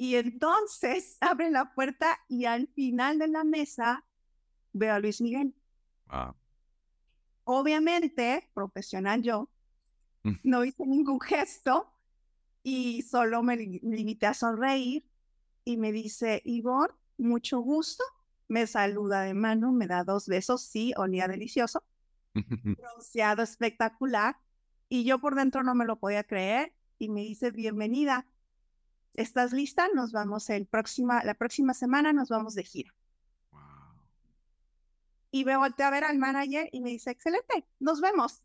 Y entonces abre la puerta y al final de la mesa veo a Luis Miguel. Ah. Obviamente, profesional yo, Mm. no hice ningún gesto y solo me li- limité a sonreír y me dice, Ivonne, mucho gusto. Me saluda de mano, me da dos besos, sí, olía delicioso, bronceado espectacular. Y yo por dentro no me lo podía creer y me dice, bienvenida. ¿Estás lista? Nos vamos el próxima, la próxima semana, nos vamos de gira. Wow. Y me volteé a ver al manager y me dice, excelente, nos vemos.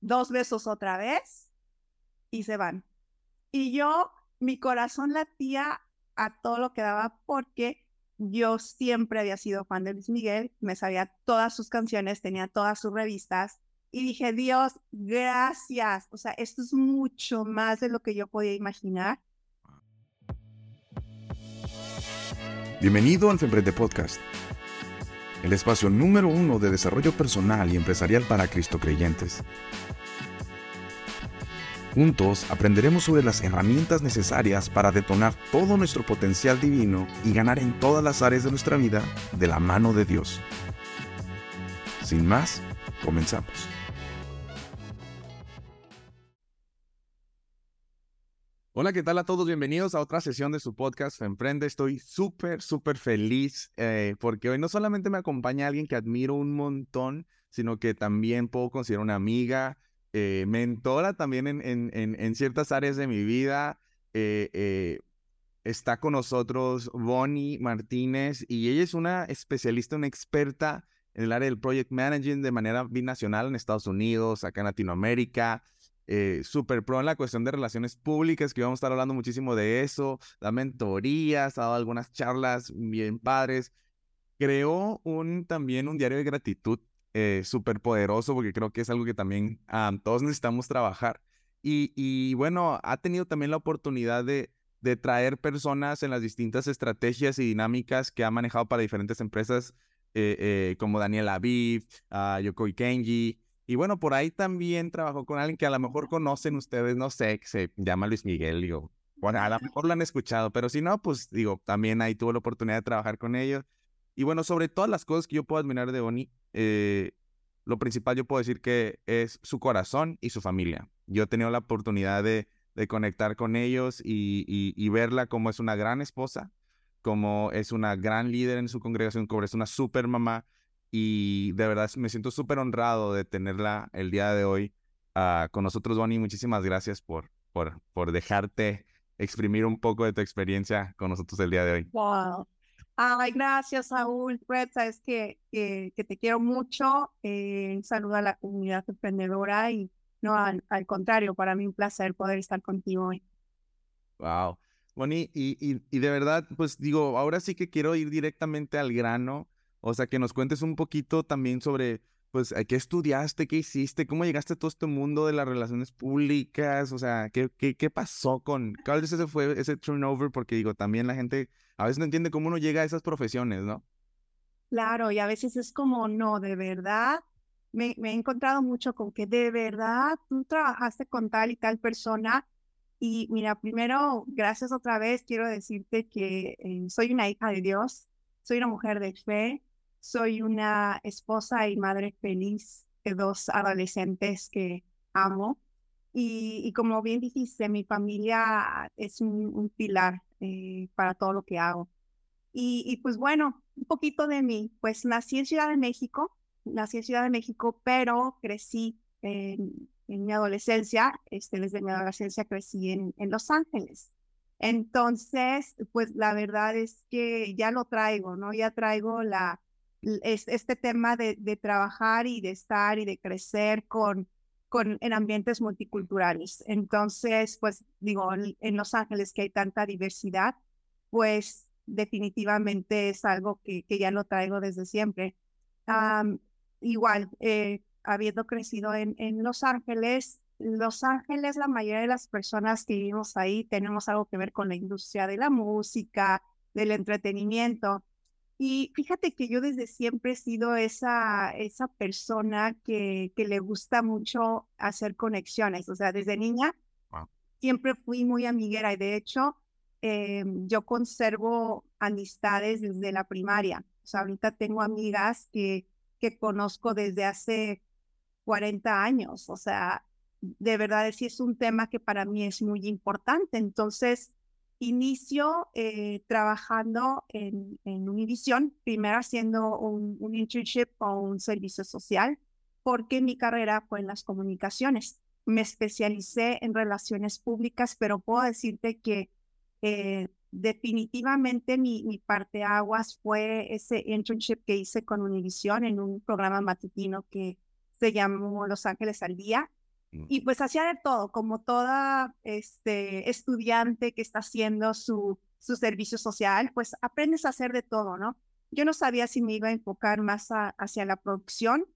Dos besos otra vez y se van. Y yo, mi corazón latía a todo lo que daba porque yo siempre había sido fan de Luis Miguel, me sabía todas sus canciones, tenía todas sus revistas y dije, Dios, gracias. O sea, esto es mucho más de lo que yo podía imaginar. Bienvenido al Femprende Podcast, el espacio número uno de desarrollo personal y empresarial para Cristo creyentes. Juntos aprenderemos sobre las herramientas necesarias para detonar todo nuestro potencial divino y ganar en todas las áreas de nuestra vida de la mano de Dios. Sin más, comenzamos. Hola, ¿qué tal a todos? Bienvenidos a otra sesión de su podcast Emprende. Estoy súper, súper feliz eh, porque hoy no solamente me acompaña alguien que admiro un montón, sino que también puedo considerar una amiga, eh, mentora también en, en, en, en, ciertas áreas de mi vida. Eh, eh, está con nosotros Bonnie Martínez y ella es una especialista, una experta en el área del project management de manera binacional en Estados Unidos, acá en Latinoamérica. Eh, super pro en la cuestión de relaciones públicas, que vamos a estar hablando muchísimo de eso, da mentorías, ha dado algunas charlas bien padres. Creó un, también un diario de gratitud eh, súper poderoso, porque creo que es algo que también um, todos necesitamos trabajar. Y, bueno, ha tenido también la oportunidad de, de traer personas en las distintas estrategias y dinámicas que ha manejado para diferentes empresas, eh, eh, como Daniel Aviv, uh, Yokoi Kenji, y bueno, por ahí también trabajó con alguien que a lo mejor conocen ustedes, no sé, que se llama Luis Miguel, digo, bueno, a lo mejor lo han escuchado, pero si no, pues digo, también ahí tuvo la oportunidad de trabajar con ellos. Y bueno, sobre todas las cosas que yo puedo admirar de Oni, eh, lo principal yo puedo decir que es su corazón y su familia. Yo he tenido la oportunidad de, de conectar con ellos y, y, y, verla como es una gran esposa, como es una gran líder en su congregación, como es una super mamá y de verdad me siento súper honrado de tenerla el día de hoy uh, con nosotros, Bonnie. Muchísimas gracias por, por, por dejarte exprimir un poco de tu experiencia con nosotros el día de hoy. Wow. Ay, gracias, Saúl. Fred, sabes que, que, que te quiero mucho. Eh, saludo a la comunidad emprendedora y no, al, al, contrario, para mí un placer poder estar contigo hoy. Wow. Bonnie, y, y, y de verdad, pues digo, ahora sí que quiero ir directamente al grano. O sea, que nos cuentes un poquito también sobre, pues, qué estudiaste, qué hiciste, cómo llegaste a todo este mundo de las relaciones públicas, o sea, qué, qué, qué pasó con, cuál vez ese fue ese turnover, porque digo, también la gente a veces no entiende cómo uno llega a esas profesiones, ¿no? Claro, y a veces es como, no, de verdad, me, me he encontrado mucho con que de verdad tú trabajaste con tal y tal persona. Y mira, primero, gracias otra vez, quiero decirte que eh, soy una hija de Dios, soy una mujer de fe, soy una esposa y madre feliz de dos adolescentes que amo. Y, y como bien dijiste, mi familia es un, un pilar eh, para todo lo que hago. Y, y, pues bueno, un poquito de mí. Pues nací en Ciudad de México, nací en Ciudad de México, pero crecí en, en mi adolescencia, este, desde mi adolescencia crecí en, en Los Ángeles. Entonces, pues la verdad es que ya lo traigo, ¿no? Ya traigo la, este tema de, de, trabajar y de estar y de crecer con, con, en ambientes multiculturales. Entonces, pues digo, en Los Ángeles que hay tanta diversidad, pues definitivamente es algo que, que ya lo traigo desde siempre. Um, igual, eh, habiendo crecido en, en Los Ángeles, Los Ángeles, la mayoría de las personas que vivimos ahí tenemos algo que ver con la industria de la música, del entretenimiento. Y fíjate que yo desde siempre he sido esa, esa persona que, que le gusta mucho hacer conexiones. O sea, desde niña wow. siempre fui muy amiguera y de hecho eh, yo conservo amistades desde la primaria. O sea, ahorita tengo amigas que, que conozco desde hace 40 años. O sea, de verdad sí es un tema que para mí es muy importante. Entonces, inicio eh, trabajando en, en Univision, primero haciendo un, un internship o un servicio social, porque mi carrera fue en las comunicaciones. Me especialicé en relaciones públicas, pero puedo decirte que eh, definitivamente mi, mi parte aguas fue ese internship que hice con Univision en un programa matutino que se llamó Los Ángeles al Día. Y pues hacía de todo, como toda este, estudiante que está haciendo su, su servicio social, pues aprendes a hacer de todo, ¿no? Yo no sabía si me iba a enfocar más hacia la producción,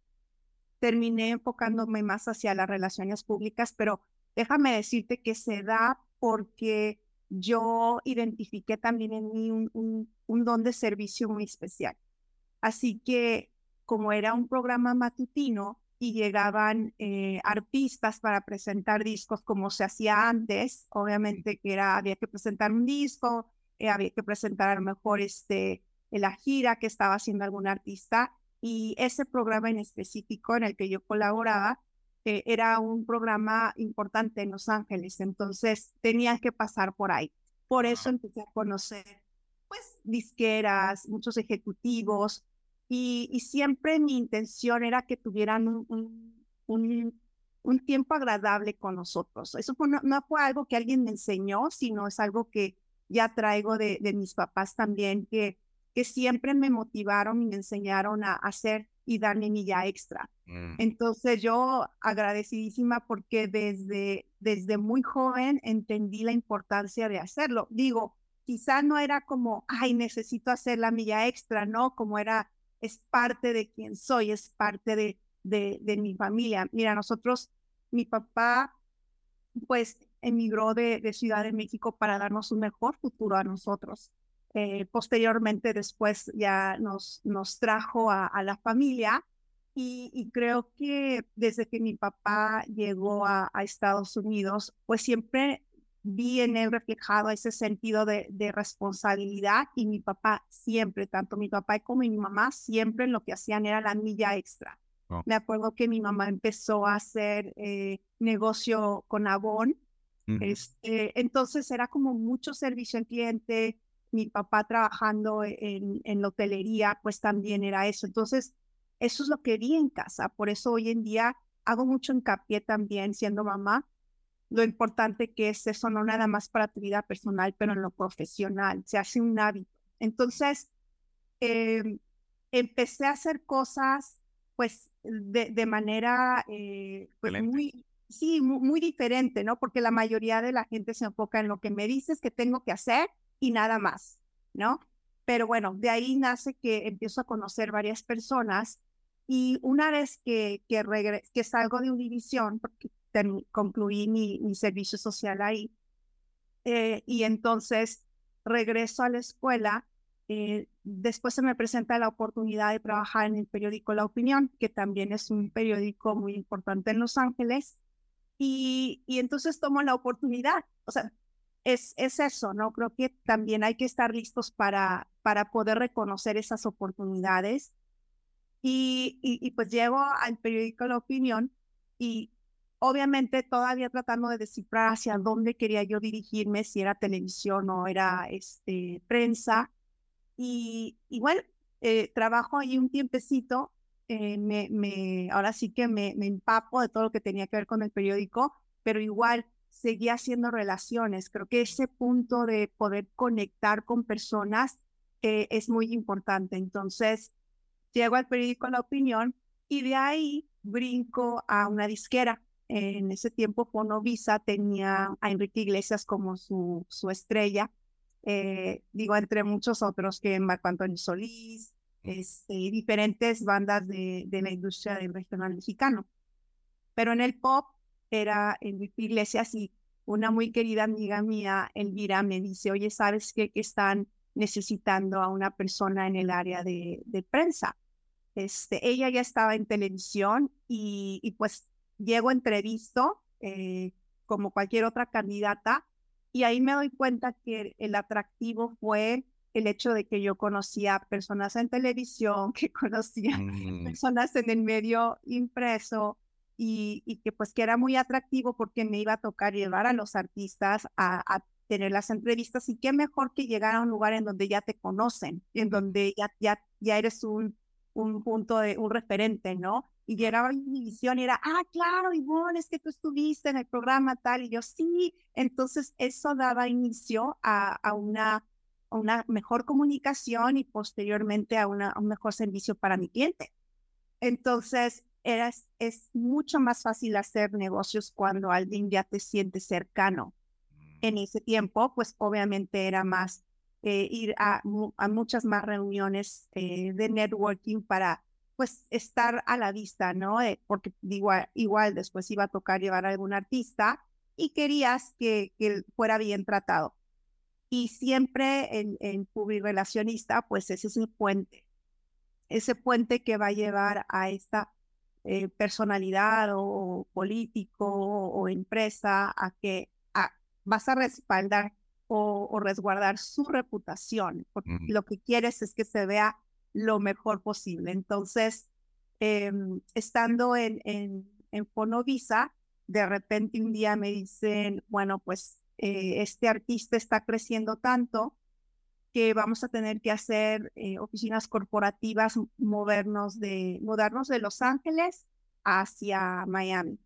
terminé enfocándome más hacia las relaciones públicas, pero déjame decirte que se da porque yo identifiqué también en mí un, un, un don de servicio muy especial. Así que como era un programa matutino, y llegaban eh, artistas para presentar discos como se hacía antes. Obviamente que era, había que presentar un disco, eh, había que presentar a lo mejor este, la gira que estaba haciendo algún artista y ese programa en específico en el que yo colaboraba eh, era un programa importante en Los Ángeles, entonces tenía que pasar por ahí. Por eso empecé a conocer pues disqueras, muchos ejecutivos, y, siempre mi intención era que tuvieran un, un, un, tiempo agradable con nosotros. Eso no, fue algo que alguien me enseñó, sino es algo que ya traigo de, de mis papás también, que, que siempre me motivaron y me enseñaron a hacer y darme milla extra. Mm. Entonces yo agradecidísima porque desde, desde muy joven entendí la importancia de hacerlo. Digo, quizá no era como, ay, necesito hacer la milla extra, ¿no? Como era es parte de quien soy, es parte de, de, mi familia. Mira, nosotros, mi papá, pues emigró de, de, Ciudad de México para darnos un mejor futuro a nosotros. Eh, posteriormente, después ya nos, nos trajo a, la familia y, creo que desde que mi papá llegó a Estados Unidos, pues siempre vi en él reflejado ese sentido de, de, responsabilidad y mi papá siempre, tanto mi papá como mi mamá, siempre lo que hacían era la milla extra. Oh. Me acuerdo que mi mamá empezó a hacer eh, negocio con Avon, este, entonces era como mucho servicio al cliente, mi papá trabajando en, en la hotelería, pues también era eso. Entonces, eso es lo que vi en casa, por eso hoy en día hago mucho hincapié también siendo mamá lo importante que es eso, no nada más para tu vida personal, pero en lo profesional, se hace un hábito. Entonces, em, empecé a hacer cosas, pues, de, de manera, eh, pues, muy, sí, muy, diferente, ¿no? Porque la mayoría de la gente se enfoca en lo que me dices que tengo que hacer y nada más, ¿no? Pero bueno, de ahí nace que empiezo a conocer varias personas y una vez que, que, que salgo de Univision, porque concluí mi, servicio social ahí. Eh, y entonces regreso a la escuela. Eh, después se me presenta la oportunidad de trabajar en el periódico La Opinión, que también es un periódico muy importante en Los Ángeles. Y, y entonces tomo la oportunidad. O sea, es, es eso, ¿no? Creo que también hay que estar listos para, para poder reconocer esas oportunidades. Y, y, y pues llego al periódico La Opinión y obviamente todavía tratando de descifrar hacia dónde quería yo dirigirme, si era televisión o era este, prensa. Y igual eh, trabajo ahí un tiempecito, eh, me, me, ahora sí que me, empapo de todo lo que tenía que ver con el periódico, pero igual seguía haciendo relaciones. Creo que ese punto de poder conectar con personas eh, es muy importante. Entonces, llego al periódico La Opinión y de ahí brinco a una disquera en ese tiempo Fonovisa tenía a Enrique Iglesias como su, su estrella, eh, digo, entre muchos otros que Marco Antonio Solís, este, diferentes bandas de, de la industria del regional mexicano. Pero en el pop era Enrique Iglesias y una muy querida amiga mía, Elvira, me dice, oye, ¿sabes qué? Que están necesitando a una persona en el área de, de prensa. Este, ella ya estaba en televisión y, y pues llego entrevisto eh, como cualquier otra candidata Y ahí me doy cuenta que el atractivo fue el hecho de que yo conocía personas en televisión, que conocía Mm, personas en el medio impreso y, y que pues que era muy atractivo porque me iba a tocar llevar a los artistas a, a tener las entrevistas y qué mejor que llegar a un lugar en donde ya te conocen, en donde ya, ya, ya eres un, un punto de un referente, ¿no? Y llegaba mi visión y era, ah, claro, Ivonne, es que tú estuviste en el programa tal, y yo sí. Entonces, eso daba inicio a, a una, a una mejor comunicación y posteriormente a, una, a un mejor servicio para mi cliente. Entonces, era, es mucho más fácil hacer negocios cuando alguien ya te siente cercano. En ese tiempo, pues obviamente era más eh, ir a, a muchas más reuniones eh, de networking para pues estar a la vista, ¿no? Eh, porque igual, igual después iba a tocar llevar a algún artista y querías que, que fuera bien tratado. Y siempre en, en publirelacionista, pues es ese puente, ese puente que va a llevar a esta eh, personalidad o político o empresa a que a- vas a respaldar o, o resguardar su reputación, porque lo que quieres es que se vea lo mejor posible. Entonces, em, estando en, en, en Fonovisa, de repente un día me dicen, bueno, pues eh, este artista está creciendo tanto que vamos a tener que hacer eh, oficinas corporativas, movernos de, mudarnos de Los Ángeles hacia Miami.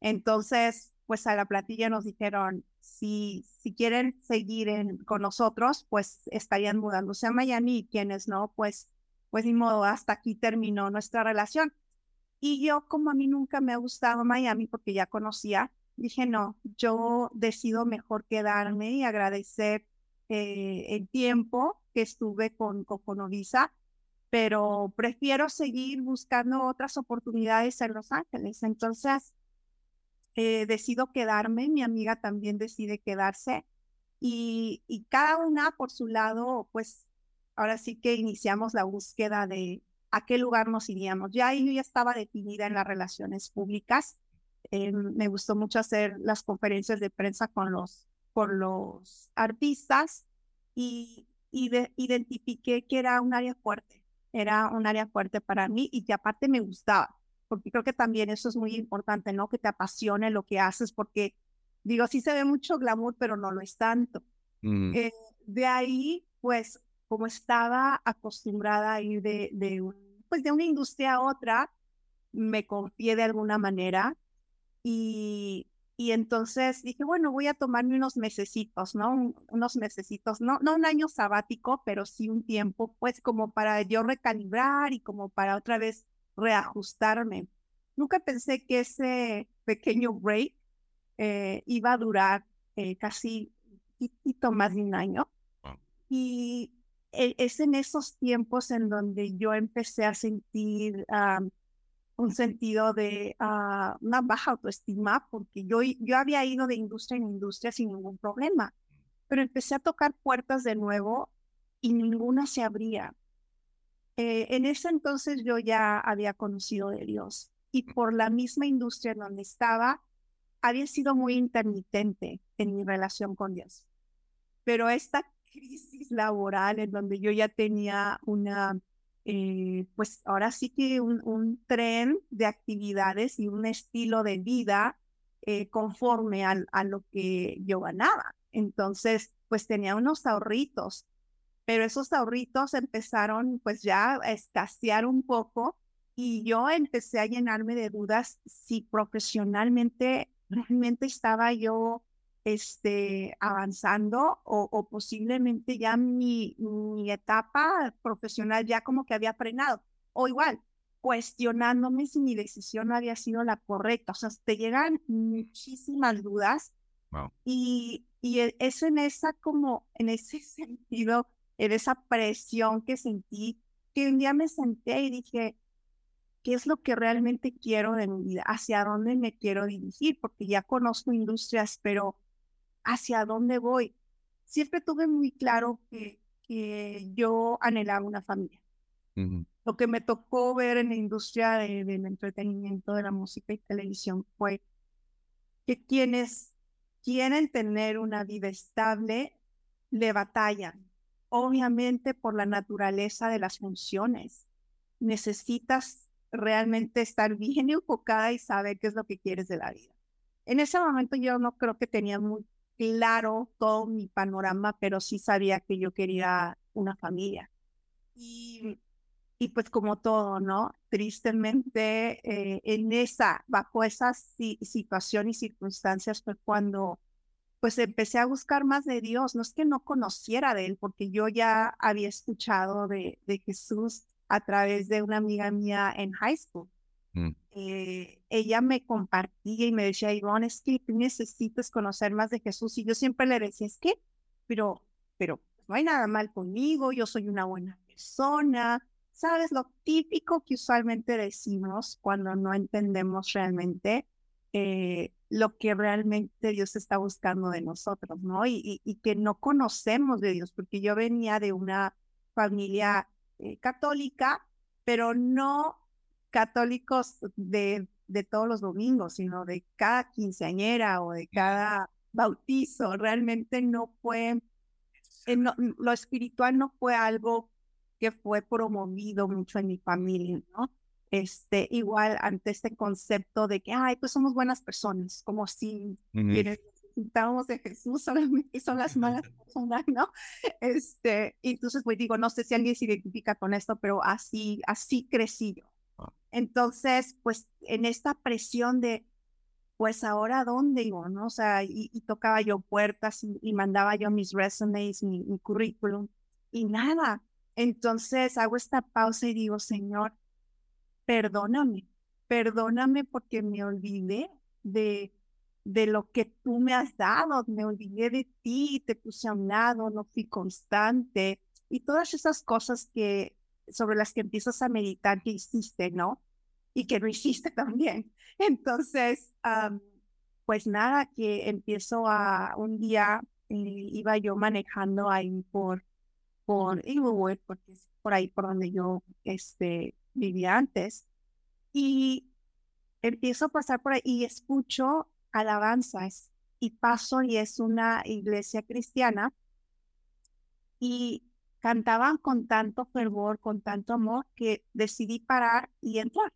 Entonces, pues a la platilla nos dijeron, si, si quieren seguir en- con nosotros, pues estarían mudándose a Miami y quienes no, pues, pues ni modo, hasta aquí terminó nuestra relación. Y yo, como a mí nunca me ha gustado Miami porque ya conocía, dije, no, yo decido mejor quedarme y agradecer eh, el tiempo que estuve con, con Fonovisa, pero prefiero seguir buscando otras oportunidades en Los Ángeles. Entonces, eh, decido quedarme, mi amiga también decide quedarse y, y cada una por su lado, pues ahora sí que iniciamos la búsqueda de a qué lugar nos iríamos. Ya yo ya estaba definida en las relaciones públicas. Eh, me gustó mucho hacer las conferencias de prensa con los, con los artistas y, y de- identifiqué que era un área fuerte, era un área fuerte para mí y que aparte me gustaba porque creo que también eso es muy importante, ¿no? Que te apasione lo que haces, porque digo, sí se ve mucho glamour, pero no lo es tanto. mm, Eh, de ahí, pues, como estaba acostumbrada a ir de, de, pues, de una industria a otra, me confié de alguna manera y, y entonces dije, bueno, voy a tomarme unos mesecitos, ¿no? Un- unos mesecitos, no, no un año sabático, pero sí un tiempo, pues, como para yo recalibrar y como para otra vez reajustarme. Nunca pensé que ese pequeño break eh, iba a durar eh, casi un poquito más de un año. Y es en esos tiempos en donde yo empecé a sentir ah, un sentido de ah, una baja autoestima, porque yo, yo había ido de industria en industria sin ningún problema, pero empecé a tocar puertas de nuevo y ninguna se abría. Eh, en ese entonces yo ya había conocido de Dios y por la misma industria en donde estaba, había sido muy intermitente en mi relación con Dios. Pero esta crisis laboral en donde yo ya tenía una, eh, pues ahora sí que un, un tren de actividades y un estilo de vida eh, conforme al, a lo que yo ganaba. Entonces, pues tenía unos ahorritos pero esos ahorritos empezaron pues ya a escasear un poco y yo empecé a llenarme de dudas si profesionalmente realmente estaba yo este, avanzando o, o posiblemente ya mi, mi etapa profesional ya como que había frenado o igual cuestionándome si mi decisión había sido la correcta. O sea, te llegan muchísimas dudas Wow. y, y e- es en esa como, en ese sentido, en esa presión que sentí, que un día me senté y dije, ¿qué es lo que realmente quiero de mi vida? ¿Hacia dónde me quiero dirigir? Porque ya conozco industrias, pero ¿hacia dónde voy? Siempre tuve muy claro que, que yo anhelaba una familia. ujú, Lo que me tocó ver en la industria de- del entretenimiento, de la música y televisión fue que quienes quieren tener una vida estable, le batallan, obviamente por la naturaleza de las funciones. Necesitas realmente estar bien enfocada y saber qué es lo que quieres de la vida. En ese momento yo no creo que tenía muy claro todo mi panorama, pero sí sabía que yo quería una familia. Y, y pues como todo, ¿no? Tristemente, eh, en esa, bajo esa situación y circunstancias fue cuando pues empecé a buscar más de Dios. No es que no conociera de Él, porque yo ya había escuchado de, de Jesús a través de una amiga mía en high school. Mm. Eh, ella me compartía y me decía, Ivonne, es que tú necesitas conocer más de Jesús. Y yo siempre le decía, es que, pero, pero no hay nada mal conmigo, yo soy una buena persona. ¿Sabes? Lo típico que usualmente decimos cuando no entendemos realmente eh, lo que realmente Dios está buscando de nosotros, ¿no? Y, y, que no conocemos de Dios, porque yo venía de una familia eh, católica, pero no católicos de, de todos los domingos, sino de cada quinceañera o de cada bautizo. Realmente no fue, eh, lo espiritual no fue algo que fue promovido mucho en mi familia, ¿no? Este, igual ante este concepto de que, ay, pues somos buenas personas, como si necesitamos de Jesús, solamente son las malas personas, ¿no? Este, entonces, pues digo, no sé si alguien se identifica con esto, pero así, así crecí yo. Entonces, pues en esta presión de, pues ahora dónde digo, ¿no? O sea, y, tocaba yo puertas y, mandaba yo mis resumes, mi, mi currículum y nada. Entonces hago esta pausa y digo, Señor, perdóname, perdóname porque me olvidé de, de lo que tú me has dado, me olvidé de ti, te puse a un lado, no fui constante y todas esas cosas que sobre las que empiezas a meditar que hiciste, ¿no? Y que no hiciste también. Entonces, pues nada, que empiezo a un día, eh, iba yo manejando ahí por, por Inglewood, porque es por ahí por donde yo este, vivía antes, y empiezo a pasar por ahí y escucho alabanzas y paso y es una iglesia cristiana y cantaban con tanto fervor, con tanto amor, que decidí parar y entrar.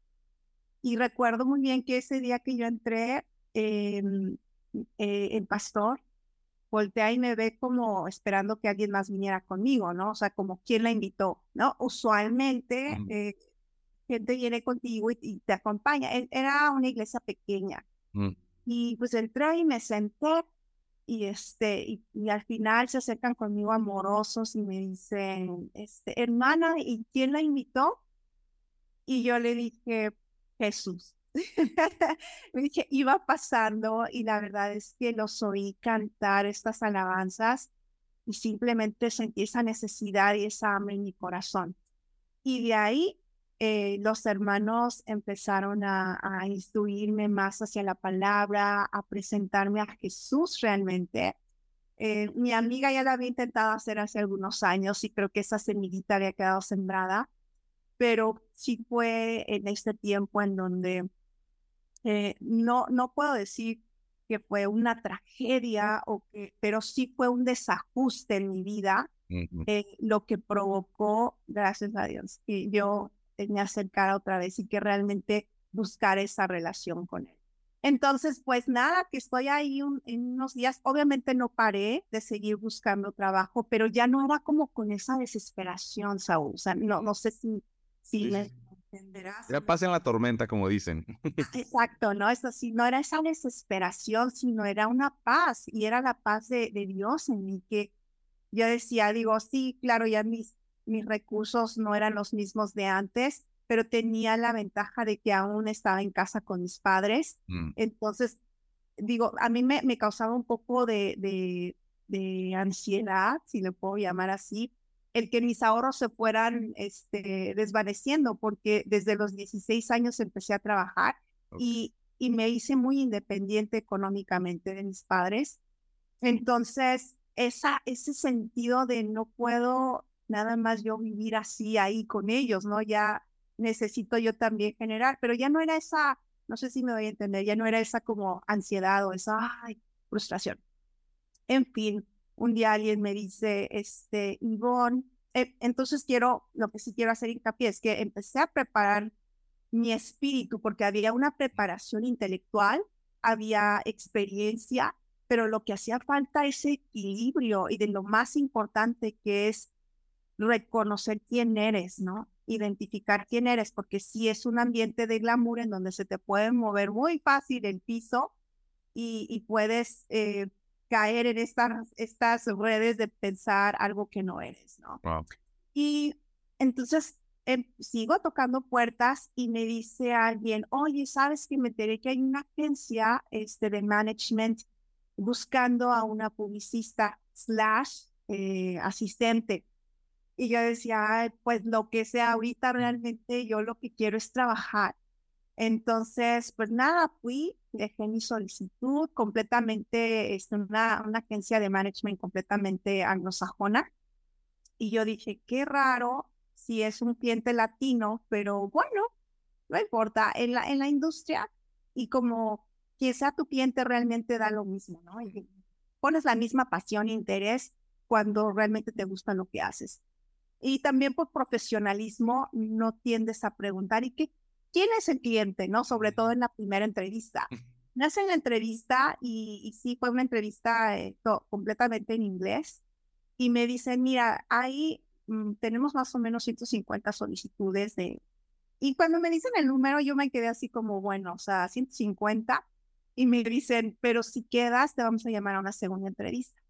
Y recuerdo muy bien que ese día que yo entré, eh, el pastor voltea y me ve como esperando que alguien más viniera conmigo, ¿no? O sea, como quien la invitó, ¿no? Usualmente eh, gente viene contigo y, te acompaña. E, era una iglesia pequeña. Mm. Y pues entré y me senté y este, y, al final se acercan conmigo amorosos y me dicen, este, hermana, ¿y quién la invitó? Y yo le dije, Jesús. me dije, iba pasando y la verdad es que los oí cantar estas alabanzas y simplemente sentí esa necesidad y esa hambre en mi corazón. Y de ahí eh, los hermanos empezaron a, instruirme más hacia la palabra, a presentarme a Jesús realmente. Eh, mi amiga ya la había intentado hacer hace algunos años y creo que esa semillita había quedado sembrada, pero sí fue en este tiempo en donde eh, no, no puedo decir que fue una tragedia, o que, pero sí fue un desajuste en mi vida, lo que provocó, gracias a Dios, que yo me acercara otra vez y que realmente buscar esa relación con él. Entonces, pues nada, que estoy ahí en unos días. Obviamente no paré de seguir buscando trabajo, pero ya no era como con esa desesperación, Saúl. O sea, no, no sé si, si me entenderás. Ya pasa en la tormenta, como dicen. Exacto, ¿no? Es así, no era esa desesperación, sino era una paz y era la paz de, de Dios en mí que yo decía, digo, sí, claro, ya mis mis recursos no eran los mismos de antes, pero tenía la ventaja de que aún estaba en casa con mis padres. Mm. Entonces, digo, a mí me, me causaba un poco de, de, de, ansiedad, si le puedo llamar así, el que mis ahorros se fueran este, desvaneciendo, porque desde los 16 años empecé a trabajar y, y me hice muy independiente económicamente de mis padres. Entonces, esa, ese sentido de no puedo nada más yo vivir así ahí con ellos, ¿no? Ya necesito yo también generar, pero ya no era esa, no sé si me voy a entender, ya no era esa como ansiedad o esa, ay, frustración. En fin, un día alguien me dice, este, Ivonne, eh, entonces quiero, lo que sí quiero hacer hincapié es que empecé a preparar mi espíritu porque había una preparación intelectual, había experiencia, pero lo que hacía falta es equilibrio y de lo más importante que es reconocer quién eres, ¿no? Identificar quién eres, porque si es un ambiente de glamour en donde se te puede mover muy fácil el piso y, puedes eh, caer en estas, estas redes de pensar algo que no eres, ¿no? Y entonces em, sigo tocando puertas y me dice alguien, oye, ¿sabes que me enteré que hay una agencia este, de management buscando a una publicista slash eh, asistente? Y yo decía, pues lo que sea, ahorita realmente yo lo que quiero es trabajar. Entonces, pues nada, fui, dejé mi solicitud completamente, es este, una, una agencia de management completamente anglosajona. Y yo dije, qué raro si es un cliente latino, pero bueno, no importa, en la, en la industria y como que sea tu cliente realmente da lo mismo, ¿no? Y pones la misma pasión e interés cuando realmente te gusta lo que haces. Y también por profesionalismo no tiendes a preguntar, ¿y qué, quién es el cliente? ¿No? Sobre todo en la primera entrevista. Me hacen la entrevista y, sí, fue una entrevista eh, completamente en inglés. Y me dicen, mira, ahí mm, tenemos más o menos 150 solicitudes de... Y cuando me dicen el número, yo me quedé así como, bueno, o sea, 150. Y me dicen, pero si quedas, te vamos a llamar a una segunda entrevista.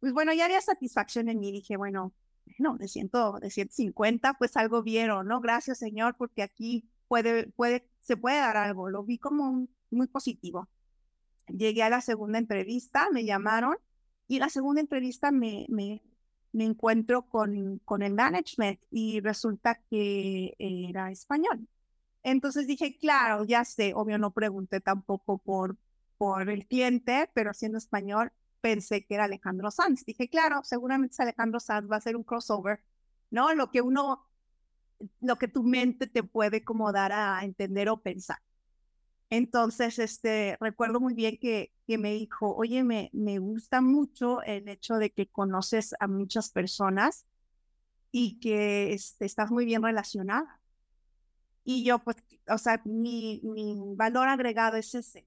Pues bueno, ya había satisfacción en mí. Dije, bueno, no, de, ciento, de 150, pues algo vieron, ¿no? Gracias, Señor, porque aquí puede, puede, se puede dar algo. Lo vi como muy positivo. Llegué a la segunda entrevista, me llamaron y la segunda entrevista me, me, me encuentro con, con el management y resulta que era español. Entonces dije, claro, ya sé, obvio no pregunté tampoco por, por el cliente, pero siendo español, pensé que era Alejandro Sanz. Dije, claro, seguramente es Alejandro Sanz, va a ser un crossover, ¿no? Lo que uno, lo que tu mente te puede como dar a entender o pensar. Entonces, este, recuerdo muy bien que, que me dijo, oye, me, me gusta mucho el hecho de que conoces a muchas personas y que este, estás muy bien relacionada. Y yo, pues, o sea, mi, mi valor agregado es ese.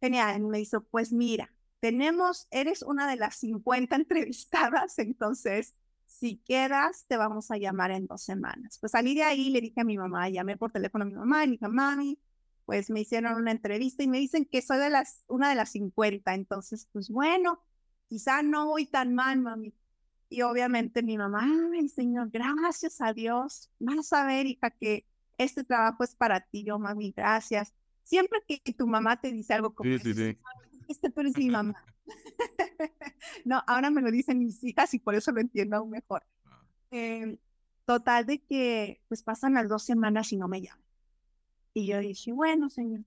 Genial. Me dijo, pues mira, tenemos, eres una de las 50 entrevistadas, entonces si quedas, te vamos a llamar en dos semanas. Pues salí de ahí, le dije a mi mamá, llamé por teléfono a mi mamá y dije, mami, pues me hicieron una entrevista y me dicen que soy de las, una de las 50, entonces, pues bueno, quizá no voy tan mal, mami. Y obviamente mi mamá, ay, señor, gracias a Dios, vas a ver, hija, que este trabajo es para ti, yo, mami, gracias. Siempre que, tu mamá te dice algo como, sí, sí, sí este tú eres mi mamá. no, ahora me lo dicen mis hijas y por eso lo entiendo aún mejor. Ah. Em, total de que pues pasan las dos semanas y no me llaman. Y yo dije, bueno, señor,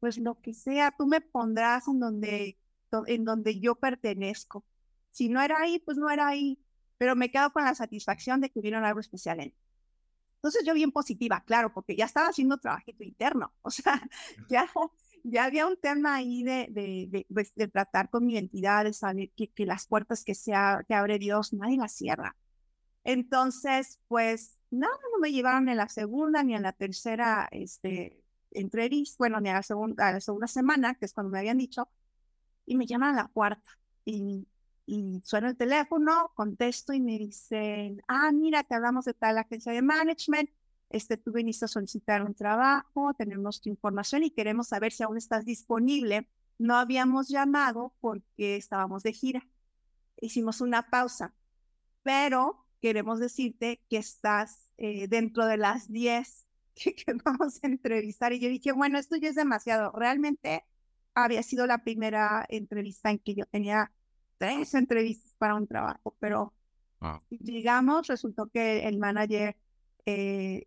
pues lo que sea, tú me pondrás en donde, en donde yo pertenezco. Si no era ahí, pues no era ahí, pero me quedo con la satisfacción de que vieron algo especial en Entonces yo bien positiva, claro, porque ya estaba haciendo trabajito interno, o sea, ya ya había un tema ahí de, de, pues, de, tratar con mi identidad, de saber que, que las puertas que, sea, que abre Dios, nadie las cierra. Entonces, pues, no, no me llevaron en la segunda ni en la tercera este, entrevista, bueno, ni a la, segunda, a la segunda semana, que es cuando me habían dicho, y me llaman a la cuarta. Y, y suena el teléfono, contesto y me dicen, ah, mira, te hablamos de tal agencia de management, este, tú viniste a solicitar un trabajo, tenemos tu información y queremos saber si aún estás disponible. No habíamos llamado porque estábamos de gira. Hicimos una pausa, pero queremos decirte que estás eh, dentro de las 10 que, que, vamos a entrevistar. Y yo dije, bueno, esto ya es demasiado. Realmente había sido la primera entrevista en que yo tenía tres entrevistas para un trabajo, pero llegamos, resultó que el manager eh,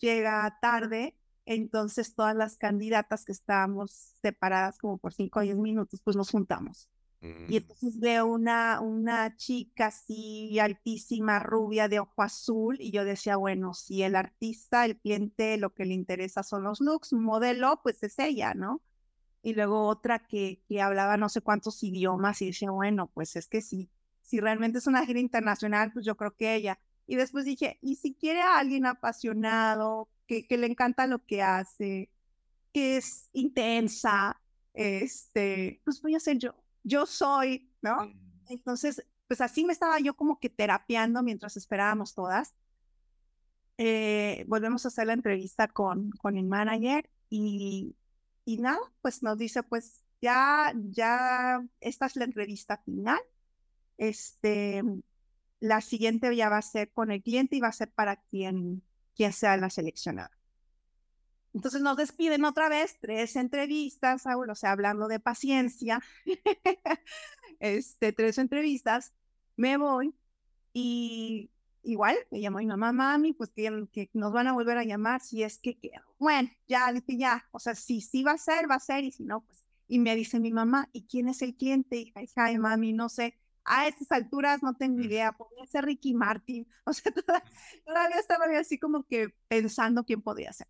llega tarde, entonces todas las candidatas que estábamos separadas como por cinco o diez minutos, pues nos juntamos. Y mm. entonces veo una, una chica así altísima, rubia, de ojo azul, y yo decía, bueno, si el artista, el cliente, lo que le interesa son los looks, modelo, pues es ella, ¿no? y luego otra que, que hablaba no sé cuántos idiomas y decía, bueno, pues es que sí, si realmente es una gira internacional, pues yo creo que ella. Y después dije, y si quiere a alguien apasionado, que, que le encanta lo que hace, que es intensa, este, pues voy a ser yo. Yo soy, ¿no? Entonces, pues así me estaba yo como que terapiando mientras esperábamos todas. Eh, volvemos a hacer la entrevista con, con el manager y, y nada, pues nos dice, pues ya, ya, esta es la entrevista final. Este, la siguiente ya va a ser con el cliente y va a ser para quien, quien sea la seleccionada. Entonces nos despiden otra vez, tres entrevistas, o sea, hablando de paciencia, este, tres entrevistas, me voy y igual me llamó mi mamá, mami, pues que, que, nos van a volver a llamar, si es que, bueno, ya, ya, o sea, si sí va a ser, va a ser, y si no, pues, y me dice mi mamá, ¿y quién es el cliente? Y dije, ay, mami, no sé, a estas alturas no tengo idea, podría ser Ricky Martin, o sea, todavía, estaba así como que pensando quién podría ser.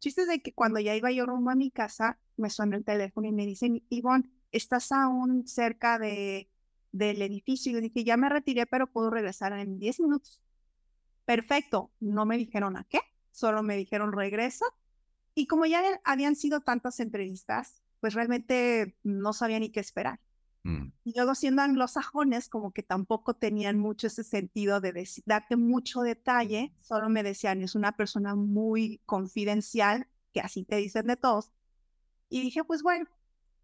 Chistes de que cuando ya iba yo rumbo a mi casa, me suena el teléfono y me dicen, Ivonne, estás aún cerca de, del edificio. Y le dije, ya me retiré, pero puedo regresar en 10 minutos. Perfecto. No me dijeron a qué, solo me dijeron regresa. Y como ya habían sido tantas entrevistas, pues realmente no sabía ni qué esperar. Mm. Y luego siendo anglosajones, como que tampoco tenían mucho ese sentido de darte mucho detalle, solo me decían, es una persona muy confidencial, que así te dicen de todos. Y dije, pues bueno,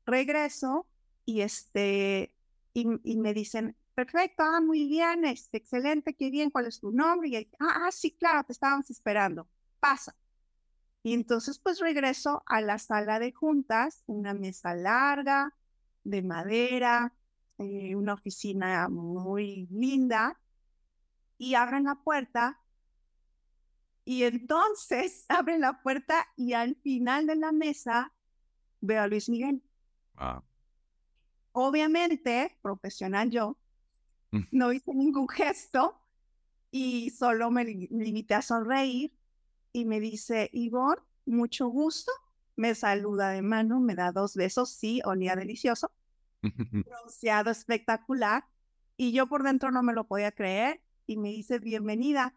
regreso y este, y, me dicen, perfecto, ah, muy bien, este, excelente, qué bien, ¿cuál es tu nombre? Y, ah, ah, sí, claro, te estábamos esperando, pasa. Y entonces pues regreso a la sala de juntas, una mesa larga, de madera, eh, una oficina muy linda, y abren la puerta. Y entonces abren la puerta y al final de la mesa veo a Luis Miguel. Ah. Obviamente, profesional yo, mm. no hice ningún gesto y solo me limité a sonreír y me dice, Ivor, mucho gusto, me saluda de mano, me da dos besos, sí, olía delicioso, bronceado espectacular, y yo por dentro no me lo podía creer, y me dice, bienvenida,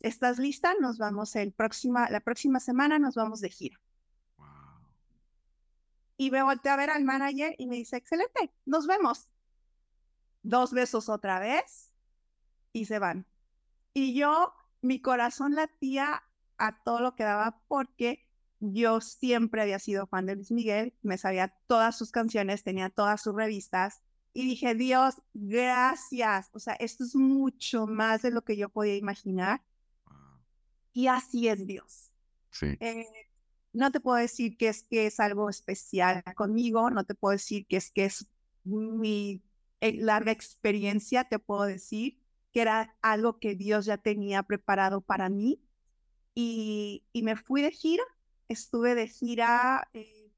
¿estás lista? Nos vamos el próxima, la próxima semana, nos vamos de gira. Y me volteé a ver al manager y me dice, excelente, nos vemos. Dos besos otra vez y se van. Y yo, mi corazón latía a todo lo que daba porque yo siempre había sido fan de Luis Miguel, me sabía todas sus canciones, tenía todas sus revistas y dije, Dios, gracias. O sea, esto es mucho más de lo que yo podía imaginar. Y así es Dios. Sí. Eh, no te puedo decir que es que es algo especial conmigo, no te puedo decir que es que es mi eh, larga experiencia, te puedo decir que era algo que Dios ya tenía preparado para mí. Y, y me fui de gira estuve de gira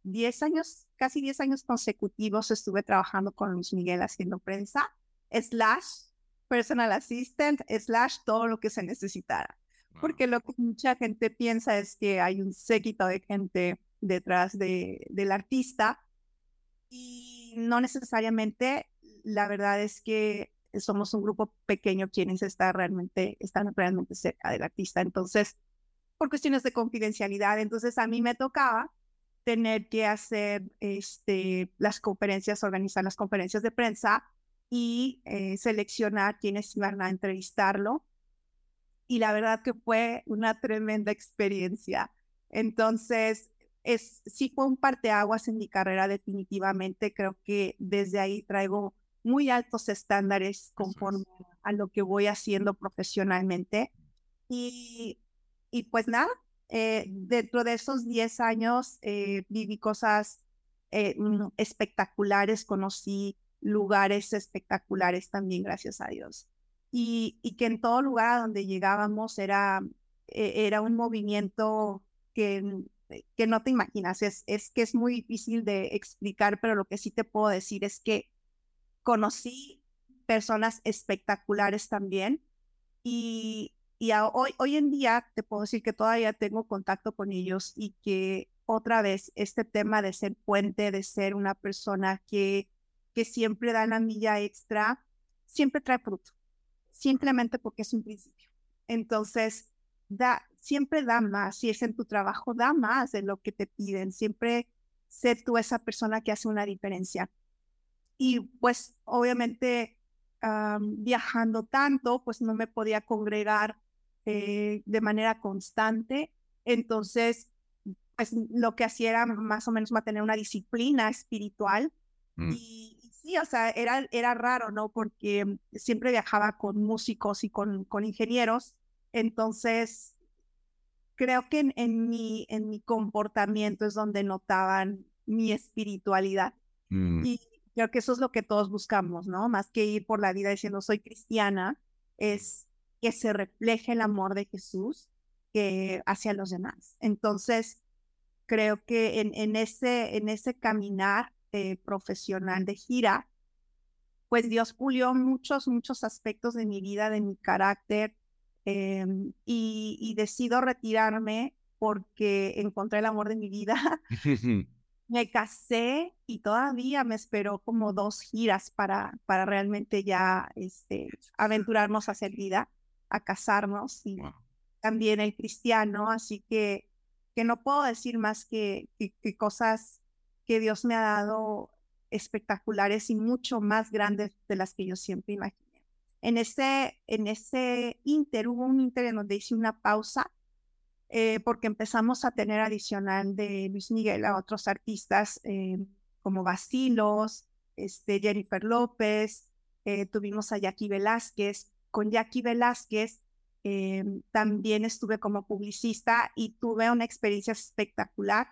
10 eh, años, casi 10 años consecutivos estuve trabajando con Luis Miguel haciendo prensa, slash personal assistant, slash todo lo que se necesitara. Porque lo que mucha gente piensa es que hay un séquito de gente detrás de, del artista y no necesariamente, la verdad es que somos un grupo pequeño quienes están realmente, están realmente cerca del artista. Entonces, por cuestiones de confidencialidad. Entonces a mí me tocaba tener que hacer este, las conferencias, organizar las conferencias de prensa y eh, seleccionar quienes iban a entrevistarlo. Y la verdad que fue una tremenda experiencia. Entonces, es, sí fue un parteaguas en mi carrera definitivamente. Creo que desde ahí traigo muy altos estándares conforme a lo que voy haciendo profesionalmente. Y y pues nada, eh, dentro de esos 10 años eh, viví cosas eh, mm, espectaculares, conocí lugares espectaculares también, gracias a Dios. Y, y que en todo lugar a donde llegábamos era, era un movimiento que, que no te imaginas, es, es que es muy difícil de explicar, pero lo que sí te puedo decir es que conocí personas espectaculares también y, y hoy, hoy en día te puedo decir que todavía tengo contacto con ellos y que otra vez este tema de ser puente, de ser una persona que, que siempre da la milla extra, siempre trae fruto, simplemente porque es un principio. Entonces, da, siempre da más, si es en tu trabajo, da más de lo que te piden, siempre sé tú esa persona que hace una diferencia. Y pues obviamente viajando tanto, pues no me podía congregar eh, de manera constante. Entonces, pues lo que hacía era más o menos mantener una disciplina espiritual. Mm. Y, sí, o sea, era, era raro, ¿no? Porque siempre viajaba con músicos y con, con ingenieros. Entonces, creo que en, mi, en mi comportamiento es donde notaban mi espiritualidad. Mm. Y creo que eso es lo que todos buscamos, ¿no? Más que ir por la vida diciendo soy cristiana, es que se refleje el amor de Jesús que hacia los demás. Entonces, creo que en, en ese, en ese caminar eh, profesional de gira, pues Dios pulió muchos, muchos aspectos de mi vida, de mi carácter, y, y, decido retirarme porque encontré el amor de mi vida. me casé y todavía me esperó como dos giras para, para realmente ya este, aventurarnos a hacer vida, a casarnos y también el cristiano, así que, que no puedo decir más que, que, cosas que Dios me ha dado espectaculares y mucho más grandes de las que yo siempre imaginé. En ese, en ese inter, hubo un inter en donde hice una pausa eh, porque empezamos a tener adicional de Luis Miguel a otros artistas eh, como Bastilos, este, Jennifer López, eh, tuvimos a Jackie Velázquez. Con Jackie Velázquez también estuve como publicista y tuve una experiencia espectacular.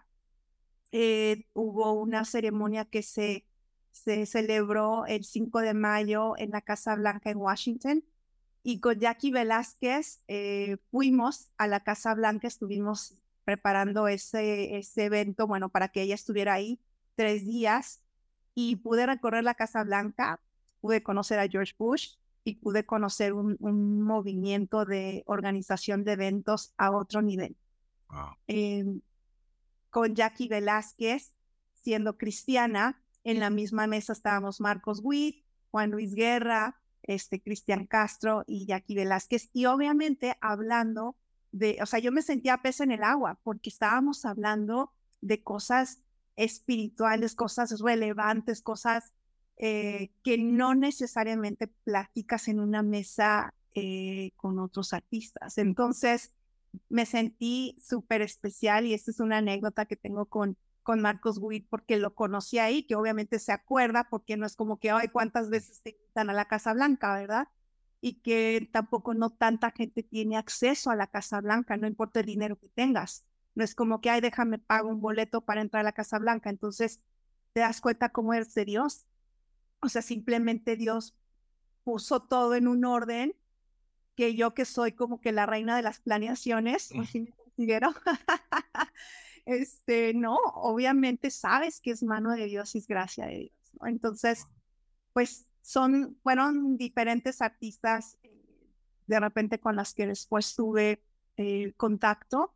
hubo una ceremonia que se, se celebró el 5 de mayo en la Casa Blanca en Washington y con Jackie Velázquez eh, fuimos a la Casa Blanca, estuvimos preparando ese, ese evento, bueno, para que ella estuviera ahí tres días y pude recorrer la Casa Blanca, pude conocer a George Bush y pude conocer un, movimiento de organización de eventos a otro nivel. Em, con Jackie Velázquez, siendo cristiana, en la misma mesa estábamos Marcos Witt, Juan Luis Guerra, este, Cristian Castro y Jackie Velázquez, y obviamente hablando de, o sea, yo me sentía pez en el agua porque estábamos hablando de cosas espirituales, cosas relevantes, cosas eh, que no necesariamente platicas en una mesa eh, con otros artistas. Entonces, me sentí súper especial y esta es una anécdota que tengo con, con Marcos Witt porque lo conocí ahí, que obviamente se acuerda porque no es como que, ay, cuántas veces te invitan a la Casa Blanca, ¿verdad? Y que tampoco no tanta gente tiene acceso a la Casa Blanca, no importa el dinero que tengas. No es como que, ay, déjame pagar un boleto para entrar a la Casa Blanca. Entonces, te das cuenta cómo eres de Dios. O sea, simplemente Dios puso todo en un orden que yo que soy como que la reina de las planeaciones, así me considero, este, no, obviamente sabes que es mano de Dios y es gracia de Dios, ¿no? Entonces, pues son, fueron diferentes artistas eh, de repente con las que después tuve eh, contacto.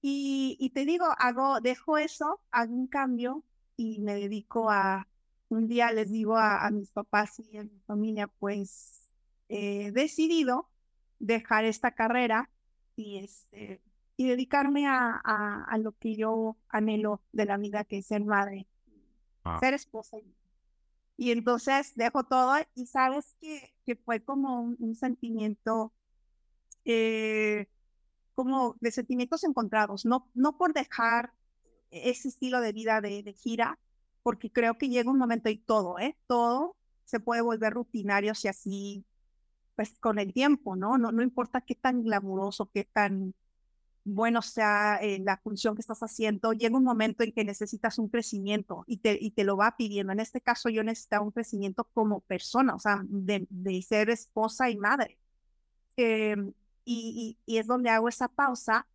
Y, y, te digo, hago, dejo eso, hago un cambio y me dedico a, un día les digo a, mis papás y a mi familia, pues he decidido dejar esta carrera y este, y dedicarme a, a, lo que yo anhelo de la vida, que es ser madre, ah. ser esposa. Y entonces dejo todo y sabes que, que fue como un, sentimiento, eh, como de sentimientos encontrados, no, no por dejar ese estilo de vida de, de gira, porque creo que llega un momento y todo, ¿eh? Todo se puede volver rutinario si así, pues con el tiempo, ¿no? No, no importa qué tan glamuroso, qué tan bueno sea eh, la función que estás haciendo, llega un momento en que necesitas un crecimiento y te, y te lo va pidiendo. En este caso yo necesitaba un crecimiento como persona, o sea, de, de ser esposa y madre. Em, y, y, es donde hago esa pausa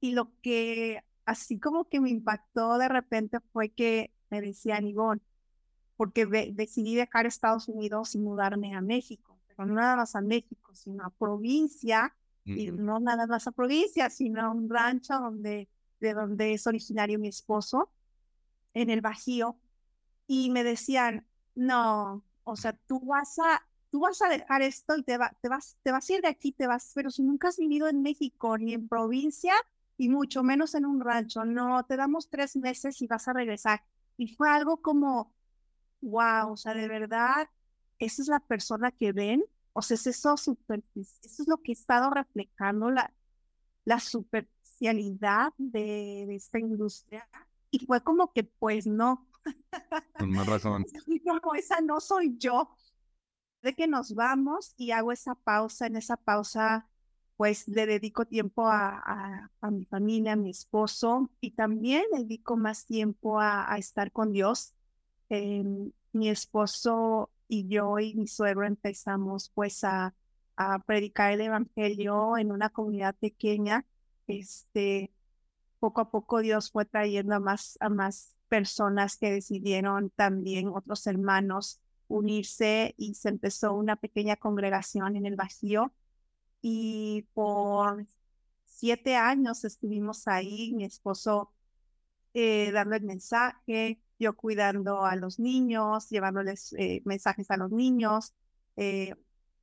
y lo que así como que me impactó de repente fue que me decía Ivonne, porque decidí dejar Estados Unidos y mudarme a México, pero no nada más a México, sino a provincia y no nada más a provincia, sino a un rancho donde de donde es originario mi esposo, en el Bajío, y me decían, no, o sea, tú vas a, tú vas a dejar esto y te, va, te, vas, te vas a ir de aquí, te vas, pero si nunca has vivido en México ni en provincia, y mucho menos en un rancho, no, te damos tres meses y vas a regresar. Y fue algo como, wow, o sea, de verdad, esa es la persona que ven, o sea, es eso superficie, eso es lo que he estado reflejando, la, la superficialidad de, de esta industria. Y fue como que, pues no. Con más razón. como esa no soy yo. De que nos vamos y hago esa pausa, en esa pausa pues le dedico tiempo a, a, mi familia, a mi esposo y también dedico más tiempo a, estar con Dios. Em, mi esposo y yo y mi suegro empezamos pues a, a predicar el evangelio en una comunidad pequeña. Este, poco a poco Dios fue trayendo a más, a más personas que decidieron también, otros hermanos, unirse y se empezó una pequeña congregación en el Bajío y por siete años estuvimos ahí, mi esposo eh, dando el mensaje, yo cuidando a los niños, llevándoles eh, mensajes a los niños, eh,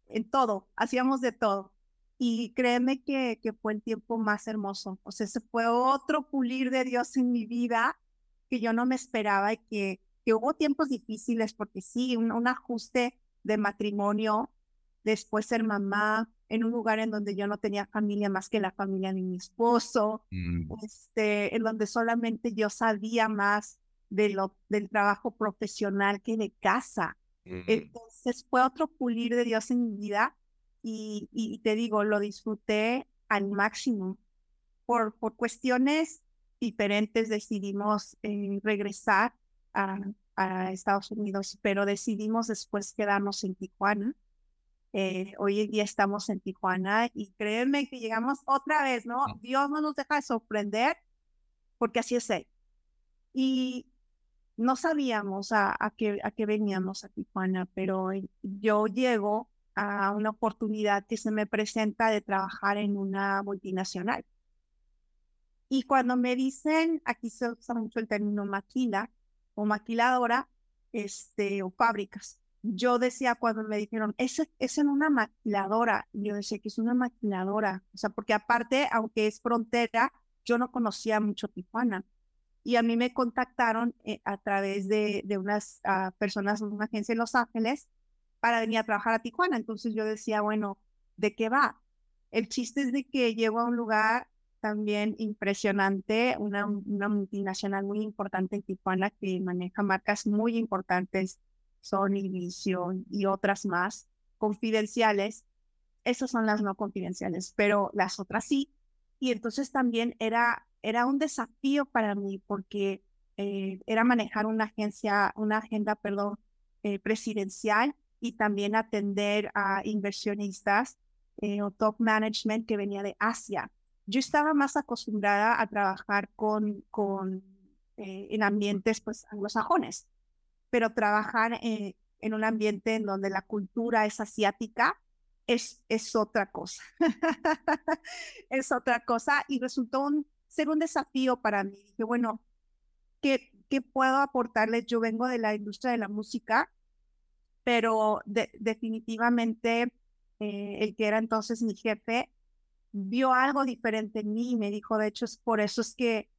en todo, hacíamos de todo. Y créeme que, que fue el tiempo más hermoso. O sea, ese fue otro pulir de Dios en mi vida que yo no me esperaba y que, que hubo tiempos difíciles porque sí, un, un ajuste de matrimonio, después ser mamá, en un lugar en donde yo no tenía familia más que la familia de mi esposo, mm. este, en donde solamente yo sabía más de lo, del trabajo profesional que de casa. Entonces fue otro pulir de Dios en mi vida y, y, te digo, lo disfruté al máximo. Por, por cuestiones diferentes decidimos eh, regresar a, a Estados Unidos, pero decidimos después quedarnos en Tijuana eh, hoy en día estamos en Tijuana y créeme que llegamos otra vez, ¿no? Dios no nos deja de sorprender porque así es Él. Y no sabíamos a, a, qué, a qué veníamos a Tijuana, pero yo llego a una oportunidad que se me presenta de trabajar en una multinacional. Y cuando me dicen, aquí se usa mucho el término maquila o maquiladora, este, o fábricas yo decía cuando me dijeron, es, es en una maquiladora, yo decía que es una maquiladora, o sea, porque aparte, aunque es frontera, yo no conocía mucho Tijuana. Y a mí me contactaron eh, a través de, de unas uh, personas de una agencia en Los Ángeles para venir a trabajar a Tijuana. Entonces yo decía, bueno, ¿de qué va? El chiste es de que llego a un lugar también impresionante, una, una multinacional muy importante en Tijuana que maneja marcas muy importantes Sony, Vision y otras más confidenciales. Esas son las no confidenciales, pero las otras sí. Y entonces también era, era un desafío para mí porque eh, era manejar una agencia, una agenda, perdón, eh, presidencial y también atender a inversionistas eh, o top management que venía de Asia. Yo estaba más acostumbrada a trabajar con, con en ambientes pues anglosajones pero trabajar eh, en un ambiente en donde la cultura es asiática es, es otra cosa. es otra cosa y resultó ser un desafío para mí. Dije, bueno, ¿qué, ¿qué puedo aportarles? Yo vengo de la industria de la música, pero definitivamente eh, el que era entonces mi jefe vio algo diferente en mí y me dijo, de hecho, es por eso es que,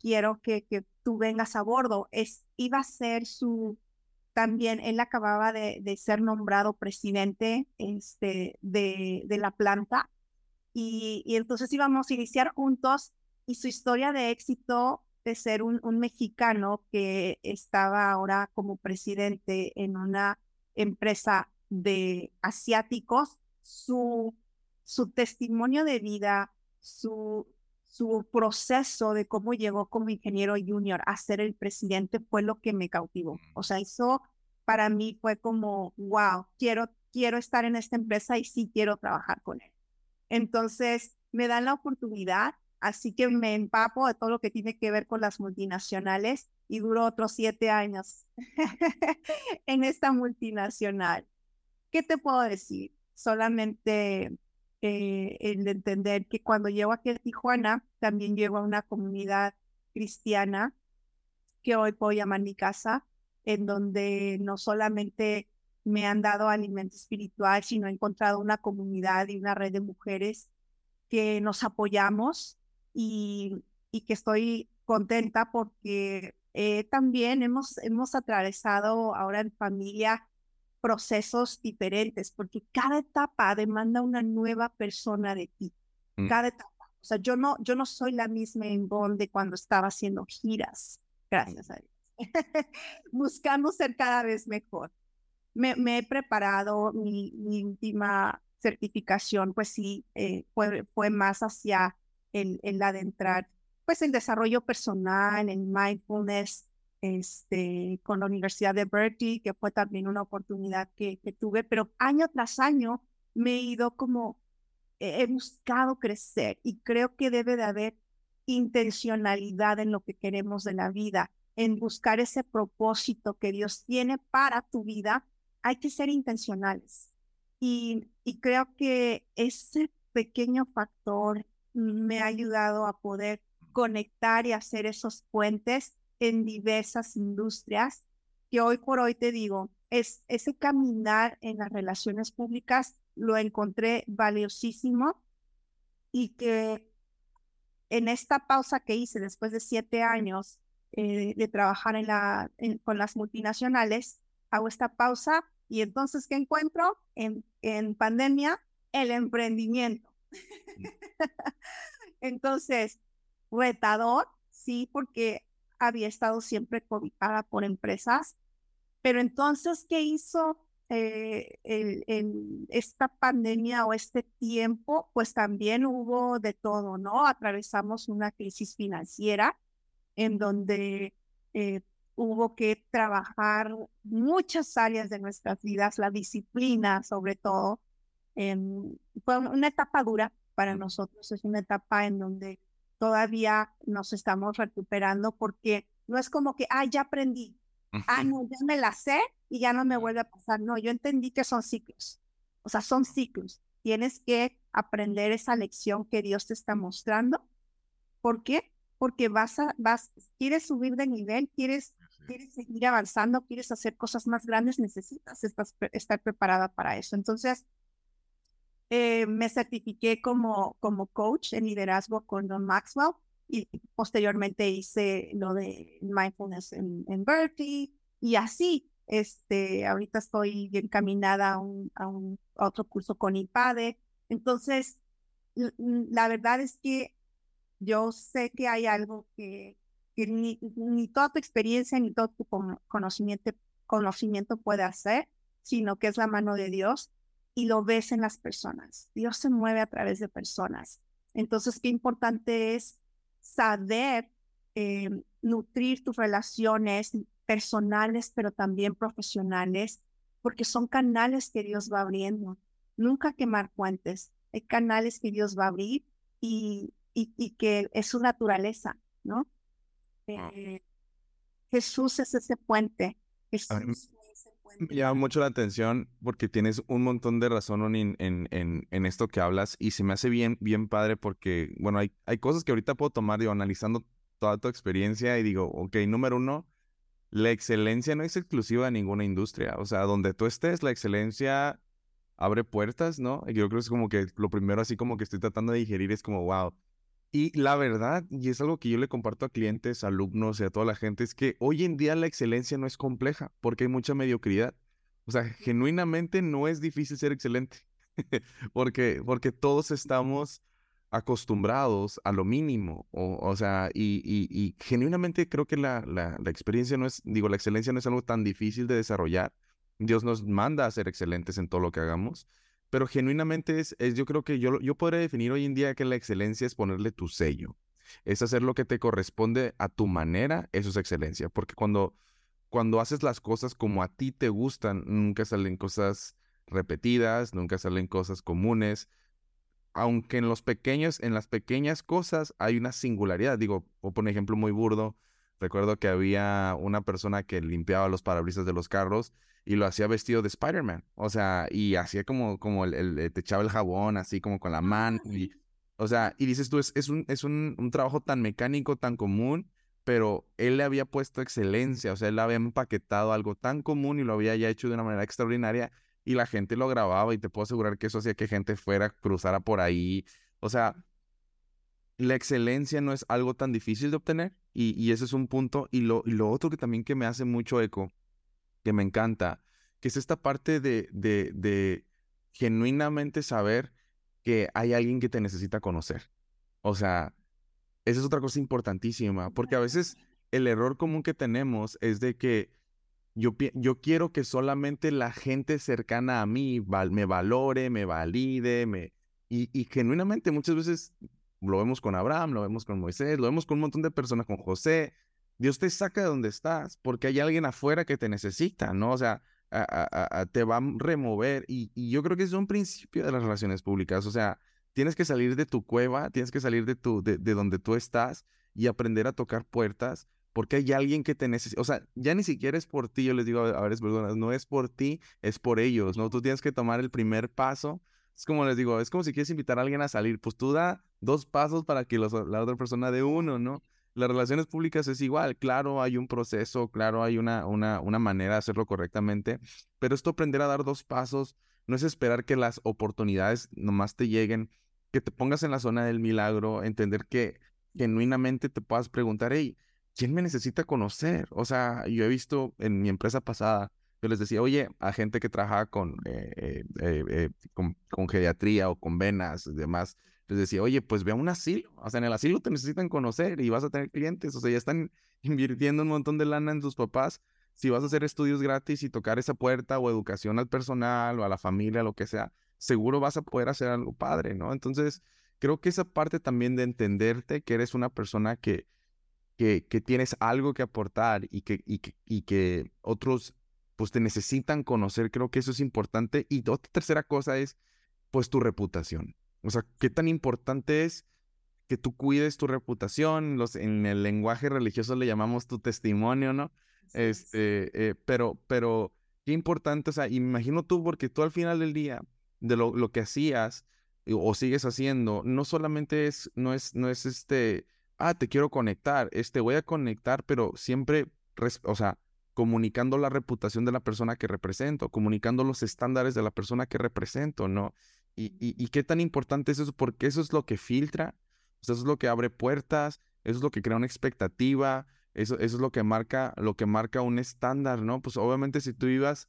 quiero que tú vengas a bordo. Es, iba a ser su, también él acababa de, ser nombrado presidente este, de, de la planta y, y, entonces íbamos a iniciar juntos y su historia de éxito de ser un, un mexicano que estaba ahora como presidente en una empresa de asiáticos, su, su testimonio de vida, su, su proceso de cómo llegó como ingeniero junior a ser el presidente fue lo que me cautivó. O sea, eso para mí fue como, wow, quiero, quiero estar en esta empresa y sí quiero trabajar con él. Entonces, me dan la oportunidad, así que me empapo de todo lo que tiene que ver con las multinacionales y duró otros siete años en esta multinacional. ¿Qué te puedo decir? Solamente eh, el entender que cuando llego aquí a Tijuana, también llego a una comunidad cristiana que hoy puedo llamar mi casa, en donde no solamente me han dado alimento espiritual, sino he encontrado una comunidad y una red de mujeres que nos apoyamos y, y que estoy contenta porque eh, también hemos, hemos atravesado ahora en familia procesos diferentes, porque cada etapa demanda una nueva persona de ti. Mm. Cada etapa. O sea, yo no, yo no soy la misma en de cuando estaba haciendo giras, gracias a Dios. Buscando ser cada vez mejor. Me, me he preparado, mi, mi, última certificación, pues sí, eh, fue, fue más hacia el, el adentrar, pues el desarrollo personal, el mindfulness, este, con la Universidad de Berkeley, que fue también una oportunidad que, tuve, pero año tras año me he ido como, he buscado crecer y creo que debe de haber intencionalidad en lo que queremos de la vida, en buscar ese propósito que Dios tiene para tu vida, hay que ser intencionales. Y, y creo que ese pequeño factor me ha ayudado a poder conectar y hacer esos puentes en diversas industrias que hoy por hoy te digo, es ese caminar en las relaciones públicas lo encontré valiosísimo y que en esta pausa que hice después de siete años eh, de trabajar en la, con las multinacionales, hago esta pausa y entonces, ¿qué encuentro? En, en pandemia, el emprendimiento. Mm. entonces, retador, sí, porque había estado siempre cobijada por empresas, pero entonces, ¿qué hizo eh, esta pandemia o este tiempo? Pues también hubo de todo, ¿no? Atravesamos una crisis financiera en donde eh, hubo que trabajar muchas áreas de nuestras vidas, la disciplina sobre todo. fue una etapa dura para nosotros, es una etapa en donde todavía nos estamos recuperando porque no es como que, ah, ya aprendí, ah, no, ya me la sé y ya no me vuelve a pasar. No, yo entendí que son ciclos, o sea, son ciclos. Tienes que aprender esa lección que Dios te está mostrando. ¿Por qué? Porque vas a, vas, quieres subir de nivel, quieres, quieres seguir avanzando, quieres hacer cosas más grandes, necesitas estar, estar preparada para eso. Entonces, eh, me certifiqué como, como coach en liderazgo con Don Maxwell y posteriormente hice lo de mindfulness en, en Berkeley y así, este, ahorita estoy encaminada a, un, a, un, otro curso con IPADE. Entonces, la verdad es que yo sé que hay algo que, que ni, ni, toda tu experiencia ni todo tu conocimiento, conocimiento puede hacer, sino que es la mano de Dios y lo ves en las personas. Dios se mueve a través de personas. Entonces, qué importante es saber eh, nutrir tus relaciones personales, pero también profesionales, porque son canales que Dios va abriendo. Nunca quemar puentes. Hay canales que Dios va a abrir y, y, que es su naturaleza, ¿no? Eh, Jesús es ese puente. Jesús me llama mucho la atención porque tienes un montón de razón en, en, en, esto que hablas y se me hace bien, bien padre porque, bueno, hay, hay cosas que ahorita puedo tomar, digo, analizando toda tu experiencia y digo, ok, número uno, la excelencia no es exclusiva de ninguna industria. O sea, donde tú estés, la excelencia abre puertas, ¿no? Y yo creo que es como que lo primero así como que estoy tratando de digerir es como, wow, y la verdad, y es algo que yo le comparto a clientes, alumnos y a toda la gente, es que hoy en día la excelencia no es compleja porque hay mucha mediocridad. O sea, genuinamente no es difícil ser excelente porque, porque todos estamos acostumbrados a lo mínimo. O, o sea, y, y, genuinamente creo que la, la, la experiencia no es, digo, la excelencia no es algo tan difícil de desarrollar. Dios nos manda a ser excelentes en todo lo que hagamos pero genuinamente es, es, yo creo que yo, yo podría definir hoy en día que la excelencia es ponerle tu sello, es hacer lo que te corresponde a tu manera, eso es excelencia, porque cuando, cuando haces las cosas como a ti te gustan, nunca salen cosas repetidas, nunca salen cosas comunes, aunque en los pequeños, en las pequeñas cosas hay una singularidad, digo, o por ejemplo muy burdo, recuerdo que había una persona que limpiaba los parabrisas de los carros y lo hacía vestido de Spider-Man. O sea, y hacía como, como el, el, te echaba el jabón así como con la mano. Y, o sea, y dices tú, es, es, un, es un, un trabajo tan mecánico, tan común, pero él le había puesto excelencia, o sea, él había empaquetado algo tan común y lo había ya hecho de una manera extraordinaria y la gente lo grababa y te puedo asegurar que eso hacía que gente fuera, cruzara por ahí. O sea, la excelencia no es algo tan difícil de obtener y, y ese es un punto. Y lo, y lo otro que también que me hace mucho eco, que me encanta, que es esta parte de, de, de genuinamente saber que hay alguien que te necesita conocer. O sea, esa es otra cosa importantísima, porque a veces el error común que tenemos es de que yo, yo quiero que solamente la gente cercana a mí me valore, me valide, me... Y, y genuinamente muchas veces lo vemos con Abraham, lo vemos con Moisés, lo vemos con un montón de personas, con José. Dios te saca de donde estás porque hay alguien afuera que te necesita, ¿no? O sea, te va a remover. Y, yo creo que es un principio de las relaciones públicas. O sea, tienes que salir de tu cueva, tienes que salir de, tu, de, de donde tú estás y aprender a tocar puertas porque hay alguien que te necesita. O sea, ya ni siquiera es por ti. Yo les digo a personas, no es por ti, es por ellos, ¿no? Tú tienes que tomar el primer paso. Es como les digo, es como si quieres invitar a alguien a salir, pues tú da dos pasos para que la otra persona dé uno, ¿no? Las relaciones públicas es igual, claro, hay un proceso, claro, hay una, una, una manera de hacerlo correctamente, pero esto aprender a dar dos pasos no es esperar que las oportunidades nomás te lleguen, que te pongas en la zona del milagro, entender que genuinamente te puedas preguntar, hey, ¿quién me necesita conocer? O sea, yo he visto en mi empresa pasada, yo les decía, oye, a gente que trabaja con, eh, eh, eh, con, con, geriatría o con venas y demás, les decía, oye, pues ve a un asilo, o sea, en el asilo te necesitan conocer y vas a tener clientes, o sea, ya están invirtiendo un montón de lana en tus papás. Si vas a hacer estudios gratis y tocar esa puerta o educación al personal o a la familia, lo que sea, seguro vas a poder hacer algo padre, ¿no? Entonces, creo que esa parte también de entenderte que eres una persona que, que, que tienes algo que aportar y que, y y que otros pues te necesitan conocer, creo que eso es importante. Y otra tercera cosa es pues tu reputación. O sea, qué tan importante es que tú cuides tu reputación, los, en el lenguaje religioso le llamamos tu testimonio, ¿no? Este, eh, pero, pero, qué importante, o sea, imagino tú, porque tú al final del día, de lo, lo que hacías o sigues haciendo, no solamente es, no es, no es este, ah, te quiero conectar, este, voy a conectar, pero siempre, o sea, comunicando la reputación de la persona que represento, comunicando los estándares de la persona que represento, ¿no? Y, qué tan importante es eso, porque eso es lo que filtra, eso es lo que abre puertas, eso es lo que crea una expectativa, eso, eso es lo que marca, lo que marca un estándar, ¿no? Pues obviamente si tú ibas,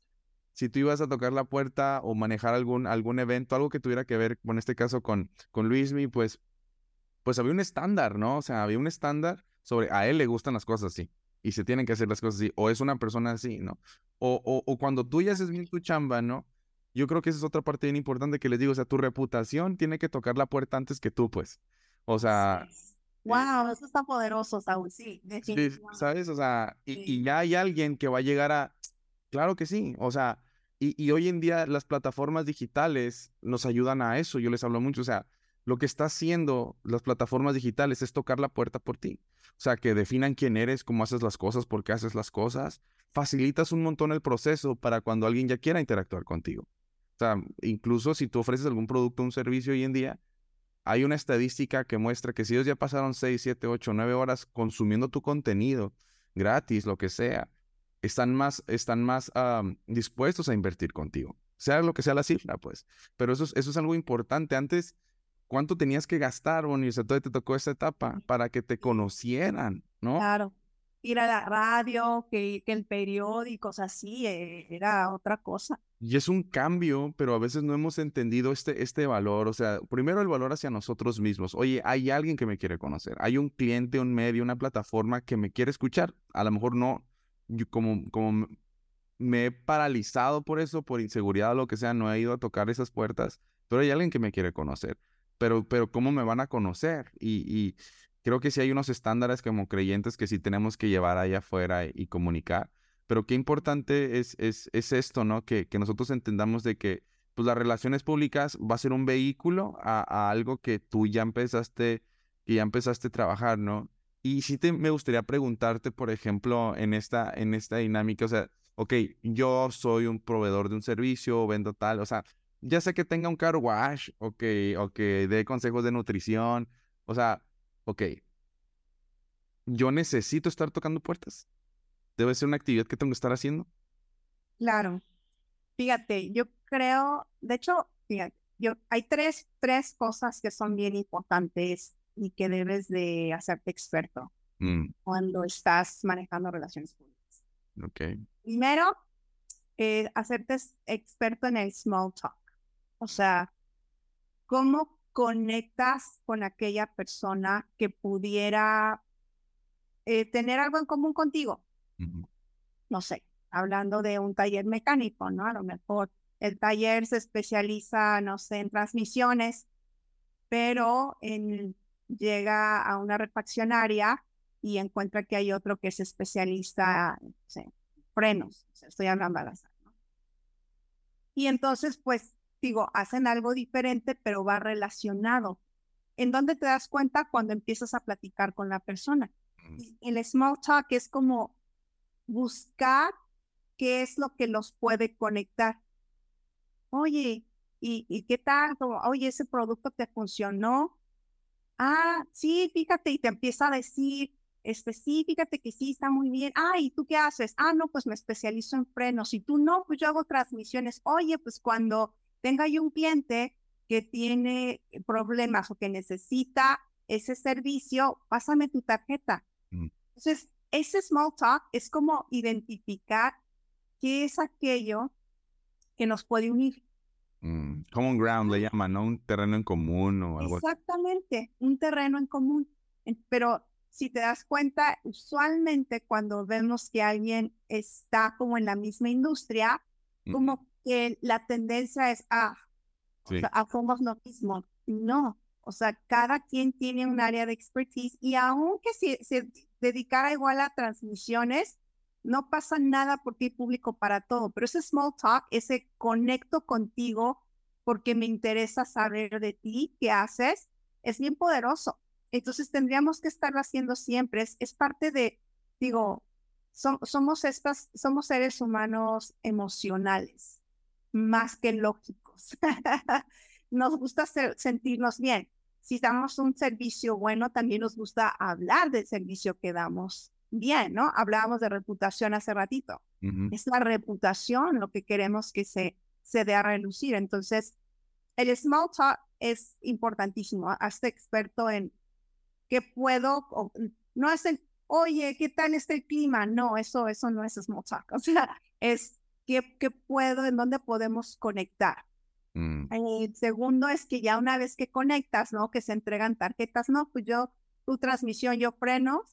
si tú ibas a tocar la puerta o manejar algún, algún evento, algo que tuviera que ver, con este caso, con, con Luismi, pues, pues había un estándar, ¿no? O sea, había un estándar sobre, a él le gustan las cosas así, y se tienen que hacer las cosas así, o es una persona así, ¿no? O, o, o cuando tú ya haces bien tu chamba, ¿no? Yo creo que esa es otra parte bien importante que les digo, o sea, tu reputación tiene que tocar la puerta antes que tú, pues. O sea... Wow, eso está poderoso, Saúl, sí, sí, ¿sabes? O sea, y, ya hay alguien que va a llegar a... Claro que sí, o sea, y, y hoy en día las plataformas digitales nos ayudan a eso, yo les hablo mucho, o sea, lo que está haciendo las plataformas digitales es tocar la puerta por ti. O sea, que definan quién eres, cómo haces las cosas, por qué haces las cosas. Facilitas un montón el proceso para cuando alguien ya quiera interactuar contigo. O sea, incluso si tú ofreces algún producto o un servicio hoy en día, hay una estadística que muestra que si ellos ya pasaron 6, 7, 8, 9 horas consumiendo tu contenido gratis, lo que sea, están más, están más dispuestos a invertir contigo, sea lo que sea la cifra, pues. Pero eso es, eso es algo importante. Antes, ¿cuánto tenías que gastar, Bonnie? O sea, te tocó esta etapa para que te conocieran, ¿no? Claro ir a la radio, que, que el periódico, o sea, sí, eh, era otra cosa. Y es un cambio, pero a veces no hemos entendido este, este valor. O sea, primero el valor hacia nosotros mismos. Oye, hay alguien que me quiere conocer. Hay un cliente, un medio, una plataforma que me quiere escuchar. A lo mejor no, yo como, como me he paralizado por eso, por inseguridad o lo que sea, no he ido a tocar esas puertas, pero hay alguien que me quiere conocer. Pero, pero ¿cómo me van a conocer? Y, y creo que sí hay unos estándares como creyentes que sí tenemos que llevar allá afuera y, comunicar. Pero qué importante es, es, es esto, ¿no? Que, que, nosotros entendamos de que pues, las relaciones públicas va a ser un vehículo a, algo que tú ya empezaste, que ya empezaste a trabajar, ¿no? Y sí te, me gustaría preguntarte, por ejemplo, en esta, en esta dinámica, o sea, ok, yo soy un proveedor de un servicio, vendo tal, o sea, ya sé que tenga un car wash o que, o que dé consejos de nutrición, o sea, ok, yo necesito estar tocando puertas. Debe ser una actividad que tengo que estar haciendo. Claro. Fíjate, yo creo, de hecho, fíjate, yo, hay tres, tres cosas que son bien importantes y que debes de hacerte experto mm. cuando estás manejando relaciones públicas. Ok. Primero, eh, hacerte experto en el small talk. O sea, ¿cómo conectas con aquella persona que pudiera eh, tener algo en común contigo? No sé, hablando de un taller mecánico, ¿no? A lo mejor el taller se especializa, no sé, en transmisiones, pero en, llega a una refaccionaria y encuentra que hay otro que es especialista en frenos, estoy hablando al azar, ¿no? Y entonces, pues, digo, hacen algo diferente, pero va relacionado. ¿En dónde te das cuenta? Cuando empiezas a platicar con la persona. Mm. El small talk es como buscar qué es lo que los puede conectar. Oye, ¿y, y qué tal? Oye, ese producto te funcionó. Ah, sí, fíjate, y te empieza a decir, este, sí, fíjate que sí, está muy bien. Ah, ¿y tú qué haces? Ah, no, pues me especializo en frenos. Y tú no, pues yo hago transmisiones. Oye, pues cuando tenga yo un cliente que tiene problemas o que necesita ese servicio, pásame tu tarjeta. Mm. Entonces, ese small talk es como identificar qué es aquello que nos puede unir. Mm, common ground le llaman, ¿no? Un terreno en común o algo Exactamente, un terreno en común. Pero si te das cuenta, usualmente cuando vemos que alguien está como en la misma industria, como que la tendencia es, ah, o sea, hacemos lo mismo. No, o sea, cada quien tiene un área de expertise y aunque se, se dedicara igual a transmisiones, no pasa nada por ti público para todo, pero ese small talk, ese conecto contigo porque me interesa saber de ti, qué haces, es bien poderoso. Entonces tendríamos que estarlo haciendo siempre. Es, es parte de, digo, somos estas, somos seres humanos emocionales, más que lógicos. nos gusta sentirnos bien si damos un servicio bueno, también nos gusta hablar del servicio que damos bien, ¿no? Hablábamos de reputación hace ratito. Es la reputación lo que queremos que se, se dé a relucir. Entonces, el small talk es importantísimo. Hazte experto en qué puedo, no es el, oye, ¿qué tal está el clima? No, eso, eso no es small talk. O sea, es qué, qué puedo, en dónde podemos conectar. Mm. El segundo es que ya una vez que conectas, ¿no? Que se entregan tarjetas, no, pues yo, tu transmisión, yo freno,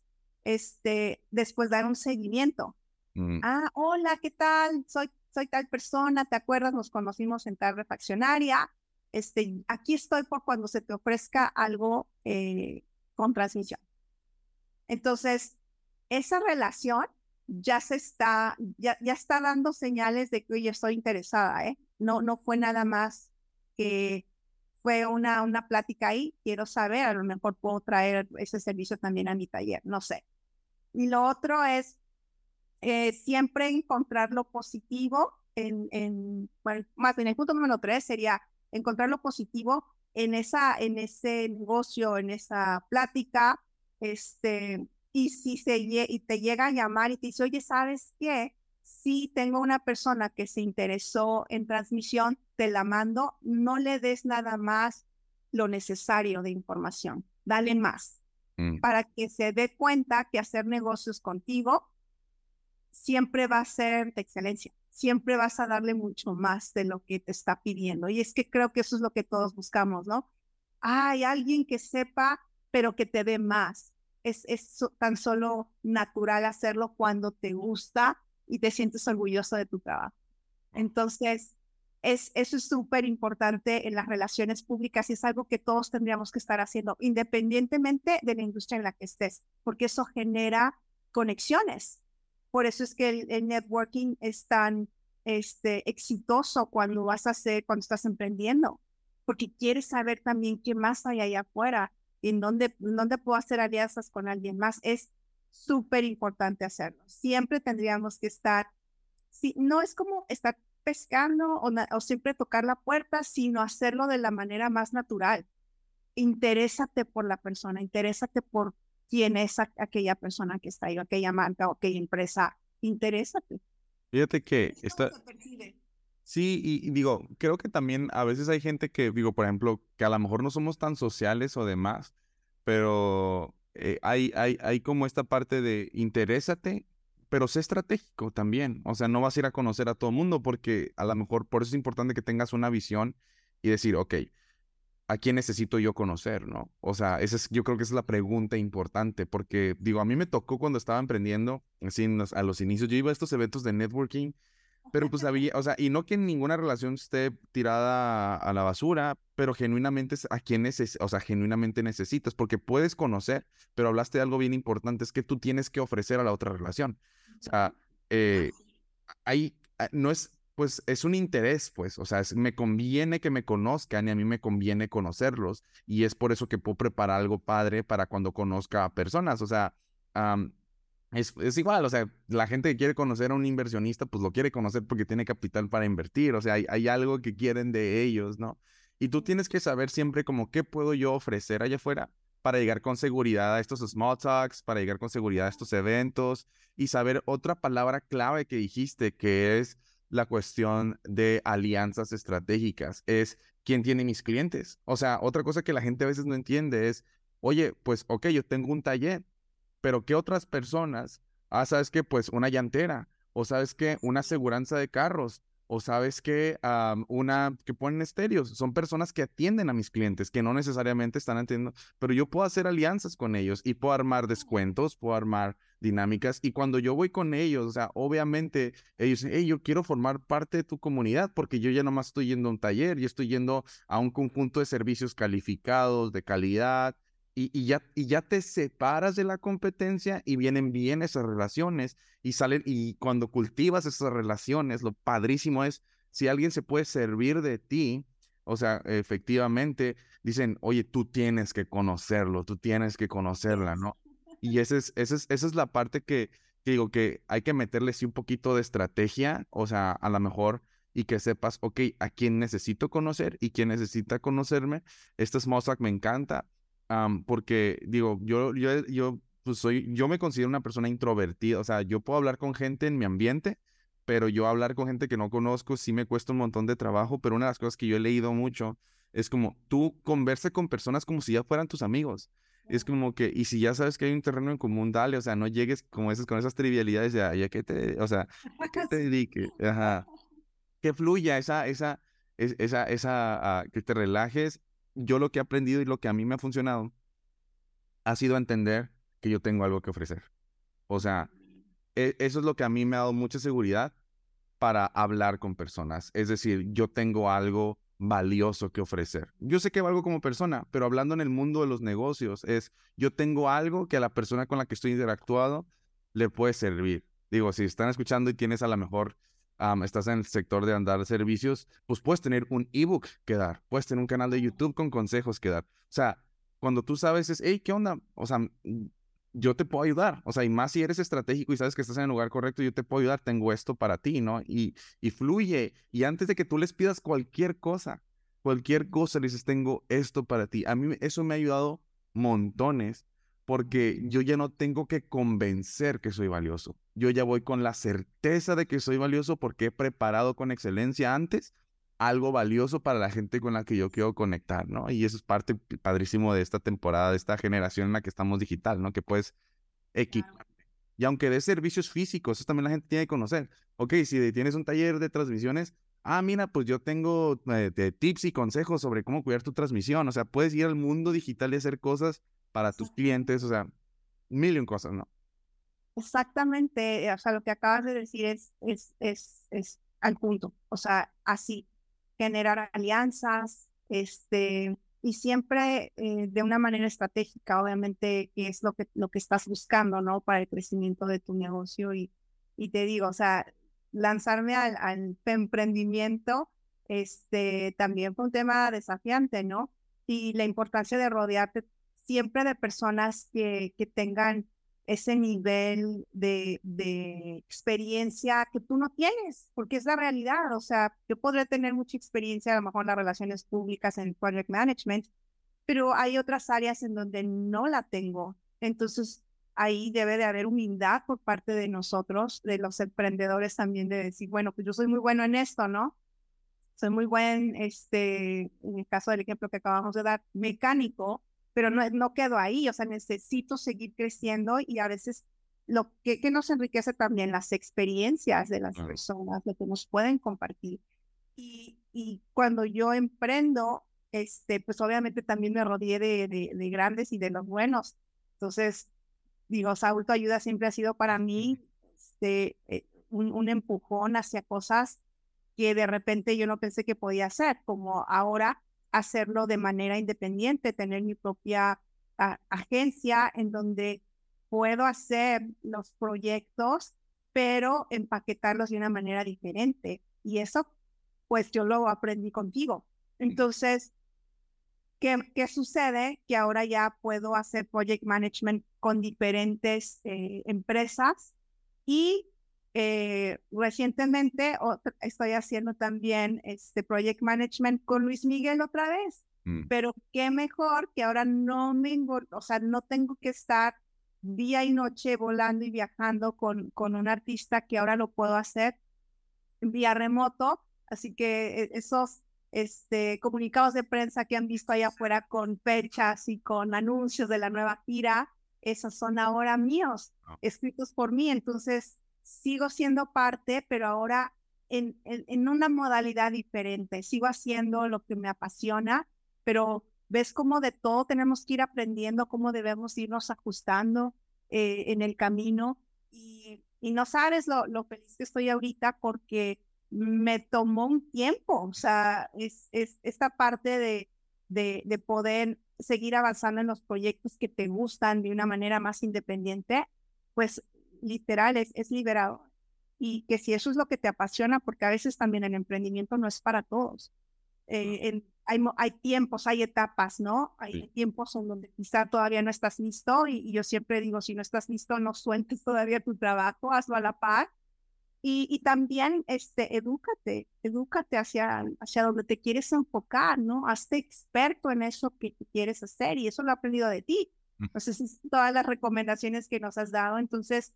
este, después dar un seguimiento. Mm. Ah, hola, ¿qué tal? Soy, soy tal persona, ¿te acuerdas? Nos conocimos en tal refaccionaria. Este, aquí estoy por cuando se te ofrezca algo eh, con transmisión. Entonces, esa relación ya se está, ya, ya está dando señales de que, oye, estoy interesada, ¿eh? No, no fue nada más que fue una, una plática ahí, quiero saber, a lo mejor puedo traer ese servicio también a mi taller, no sé. Y lo otro es eh, siempre encontrar lo positivo en, en, bueno, más bien el punto número tres sería encontrar lo positivo en, esa, en ese negocio, en esa plática, este, y si se, y te llega a llamar y te dice, oye, ¿sabes qué? si tengo una persona que se interesó en transmisión, te la mando, no le des nada más lo necesario de información, dale más mm. para que se dé cuenta que hacer negocios contigo siempre va a ser de excelencia, siempre vas a darle mucho más de lo que te está pidiendo. Y es que creo que eso es lo que todos buscamos, ¿no? Hay alguien que sepa, pero que te dé más. Es, es tan solo natural hacerlo cuando te gusta y te sientes orgulloso de tu trabajo. Entonces, es, eso es súper importante en las relaciones públicas y es algo que todos tendríamos que estar haciendo, independientemente de la industria en la que estés, porque eso genera conexiones. Por eso es que el, networking es tan este, exitoso cuando vas a hacer, cuando estás emprendiendo, porque quieres saber también qué más hay allá afuera, en dónde, en dónde puedo hacer alianzas con alguien más. Es súper importante hacerlo. Siempre tendríamos que estar sí, no es como estar pescando o, o siempre tocar la puerta, sino hacerlo de la manera más natural. Interésate por la persona, interésate por quién es aquella persona que está ahí, aquella marca o aquella empresa, interésate. Fíjate que está... Sí, y, digo, creo que también a veces hay gente que, digo, por ejemplo, que a lo mejor no somos tan sociales o demás, pero eh, hay, hay, hay como esta parte de interésate, pero sé estratégico también. O sea, no vas a ir a conocer a todo el mundo porque a lo mejor por eso es importante que tengas una visión y decir, ok, ¿a quién necesito yo conocer, no? O sea, esa es, yo creo que esa es la pregunta importante porque, digo, a mí me tocó cuando estaba emprendiendo, así a los inicios, yo iba a estos eventos de networking pero pues había, o sea, y no que ninguna relación esté tirada a la basura, pero genuinamente a quienes, o sea, genuinamente necesitas, porque puedes conocer, pero hablaste de algo bien importante, es que tú tienes que ofrecer a la otra relación. O sea, eh, ahí no es, pues es un interés, pues, o sea, me conviene que me conozcan y a mí me conviene conocerlos, y es por eso que puedo preparar algo padre para cuando conozca a personas, o sea, es, igual, o sea, la gente que quiere conocer a un inversionista, pues lo quiere conocer porque tiene capital para invertir, o sea, hay, algo que quieren de ellos, ¿no? Y tú tienes que saber siempre como qué puedo yo ofrecer allá afuera para llegar con seguridad a estos small talks, para llegar con seguridad a estos eventos y saber otra palabra clave que dijiste, que es la cuestión de alianzas estratégicas, es quién tiene mis clientes. O sea, otra cosa que la gente a veces no entiende es, oye, pues, ok, yo tengo un taller, pero ¿qué otras personas? Ah, ¿sabes qué? Pues una llantera, o ¿sabes qué? Una aseguranza de carros, o ¿sabes qué? una que ponen estéreos. Son personas que atienden a mis clientes, que no necesariamente están atendiendo, pero yo puedo hacer alianzas con ellos y puedo armar descuentos, puedo armar dinámicas. Y cuando yo voy con ellos, o sea, obviamente ellos dicen, hey, yo quiero formar parte de tu comunidad porque yo ya no más estoy yendo a un taller, yo estoy yendo a un conjunto de servicios calificados, de calidad, y, ya, y ya te separas de la competencia y vienen bien esas relaciones y salen, y cuando cultivas esas relaciones, lo padrísimo es, si alguien se puede servir de ti, o sea, efectivamente, dicen, oye, tú tienes que conocerlo, tú tienes que conocerla, ¿no? Y esa es, esa es, esa es la parte que, digo que hay que meterle sí un poquito de estrategia, o sea, a lo mejor y que sepas, ok, a quién necesito conocer y quién necesita conocerme. Este Small me encanta porque digo, yo, yo, yo, pues soy, yo me considero una persona introvertida, o sea, yo puedo hablar con gente en mi ambiente, pero yo hablar con gente que no conozco sí me cuesta un montón de trabajo, pero una de las cosas que yo he leído mucho es como tú conversa con personas como si ya fueran tus amigos. Es como que, y si ya sabes que hay un terreno en común, dale, o sea, no llegues como esas, con esas trivialidades de, ay, que te, o sea, que te dedique, ajá, que fluya esa, esa, esa, esa, ah, que te relajes yo lo que he aprendido y lo que a mí me ha funcionado ha sido entender que yo tengo algo que ofrecer. O sea, e, eso es lo que a mí me ha dado mucha seguridad para hablar con personas. Es decir, yo tengo algo valioso que ofrecer. Yo sé que valgo como persona, pero hablando en el mundo de los negocios es, yo tengo algo que a la persona con la que estoy interactuado le puede servir. Digo, si están escuchando y tienes a lo mejor estás en el sector de andar servicios, pues puedes tener un ebook que dar, puedes tener un canal de YouTube con consejos que dar. O sea, cuando tú sabes es, hey, ¿qué onda? O sea, mm, yo te puedo ayudar. O sea, y más si eres estratégico y sabes que estás en el lugar correcto, yo te puedo ayudar, tengo esto para ti, ¿no? Y, y fluye. Y antes de que tú les pidas cualquier cosa, cualquier cosa, les dices, tengo esto para ti. A mí eso me ha ayudado montones porque yo ya no tengo que convencer que soy valioso. Yo ya voy con la certeza de que soy valioso porque he preparado con excelencia antes algo valioso para la gente con la que yo quiero conectar, ¿no? Y eso es parte padrísimo de esta temporada, de esta generación en la que estamos digital, ¿no? Que puedes equipar. Y aunque de servicios físicos, eso también la gente tiene que conocer. Ok, si tienes un taller de transmisiones, ah, mira, pues yo tengo eh, tips y consejos sobre cómo cuidar tu transmisión. O sea, puedes ir al mundo digital y hacer cosas para tus clientes, o sea, mil cosas, ¿no? Exactamente, o sea, lo que acabas de decir es, es, es, es al punto, o sea, así, generar alianzas, este, y siempre eh, de una manera estratégica, obviamente, que es lo que, lo que estás buscando, ¿no? Para el crecimiento de tu negocio. Y, y te digo, o sea, lanzarme al, al emprendimiento, este, también fue un tema desafiante, ¿no? Y la importancia de rodearte siempre de personas que, que tengan ese nivel de, de, experiencia que tú no tienes, porque es la realidad. O sea, yo podré tener mucha experiencia, a lo mejor en las relaciones públicas, en project management, pero hay otras áreas en donde no la tengo. Entonces, ahí debe de haber humildad por parte de nosotros, de los emprendedores también, de decir, bueno, pues yo soy muy bueno en esto, ¿no? Soy muy buen, este, en el caso del ejemplo que acabamos de dar, mecánico, pero no, no quedo ahí, o sea, necesito seguir creciendo y a veces lo que, que nos enriquece también las experiencias de las personas, lo que nos pueden compartir. Y, y cuando yo emprendo, este, pues obviamente también me rodeé de, de, grandes y de los buenos. Entonces, digo, Saúl, tu ayuda siempre ha sido para mí este, eh, un, un empujón hacia cosas que de repente yo no pensé que podía hacer, como ahora hacerlo de manera independiente, tener mi propia agencia en donde puedo hacer los proyectos, pero empaquetarlos de una manera diferente. Y eso, pues yo lo aprendí contigo. Entonces, ¿qué, qué sucede? Que ahora ya puedo hacer project management con diferentes eh, empresas y eh, recientemente estoy haciendo también este project management con Luis Miguel otra vez, mm. pero qué mejor que ahora no me, o sea, no tengo que estar día y noche volando y viajando con, con un artista que ahora lo puedo hacer vía remoto, así que e, esos este, comunicados de prensa que han visto allá afuera con fechas y con anuncios de la nueva gira, esos son ahora míos, ah. escritos por mí, entonces sigo siendo parte, pero ahora en, en, una modalidad diferente. Sigo haciendo lo que me apasiona, pero ves cómo de todo tenemos que ir aprendiendo, cómo debemos irnos ajustando eh, en el camino. Y, y no sabes lo, lo, feliz que estoy ahorita porque me tomó un tiempo, o sea, es, es esta parte de, de, de poder seguir avanzando en los proyectos que te gustan de una manera más independiente, pues literal es, es liberado. Y que si eso es lo que te apasiona, porque a veces también el emprendimiento no es para todos. Eh, hay, hay, tiempos, hay etapas, ¿no? Hay tiempos en donde quizá todavía no estás listo y, yo siempre digo, si no estás listo, no sueltes todavía tu trabajo, hazlo a la par. Y, y también, este, edúcate, edúcate hacia, hacia donde te quieres enfocar, ¿no? Hazte experto en eso que quieres hacer y eso lo he aprendido de ti. Entonces, todas las recomendaciones que nos has dado. Entonces,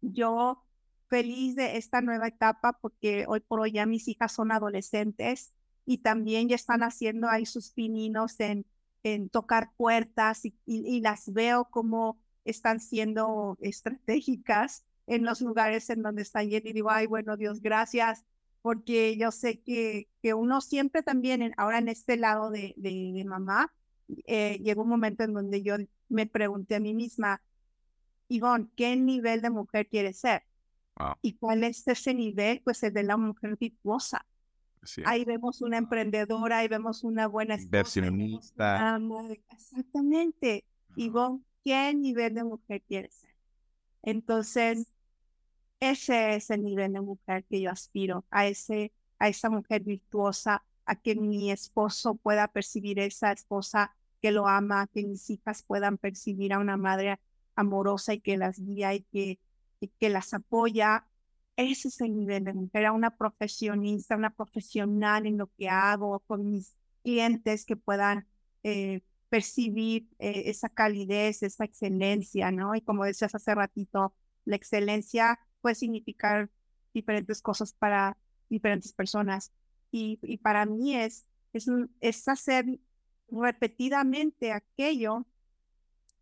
yo feliz de esta nueva etapa porque hoy por hoy ya mis hijas son adolescentes y también ya están haciendo ahí sus pininos en, en tocar puertas y, las veo como están siendo estratégicas en los lugares en donde están yendo y digo, ay, bueno, Dios, gracias, porque yo sé que, que uno siempre también, ahora en este lado de, de, mamá, eh, llegó un momento en donde yo me pregunté a mí misma, Ivonne, ¿qué nivel de mujer quieres ser? ¿Y cuál es ese nivel? Pues el de la mujer virtuosa. Ahí vemos una emprendedora, ahí vemos una buena inversionista. Exactamente. Ivonne, ¿qué nivel de mujer quieres ser? Entonces, ese es el nivel de mujer que yo aspiro, a, ese, a esa mujer virtuosa, a que mi esposo pueda percibir esa esposa que lo ama, que mis hijas puedan percibir a una madre amorosa y que las guía y que, que las apoya. Ese es el nivel de mujer, a una profesionista, una profesional en lo que hago, con mis clientes que puedan eh, percibir eh, esa calidez, esa excelencia, ¿no? Y como decías hace ratito, la excelencia puede significar diferentes cosas para diferentes personas. Y, y para mí es, es, es hacer repetidamente aquello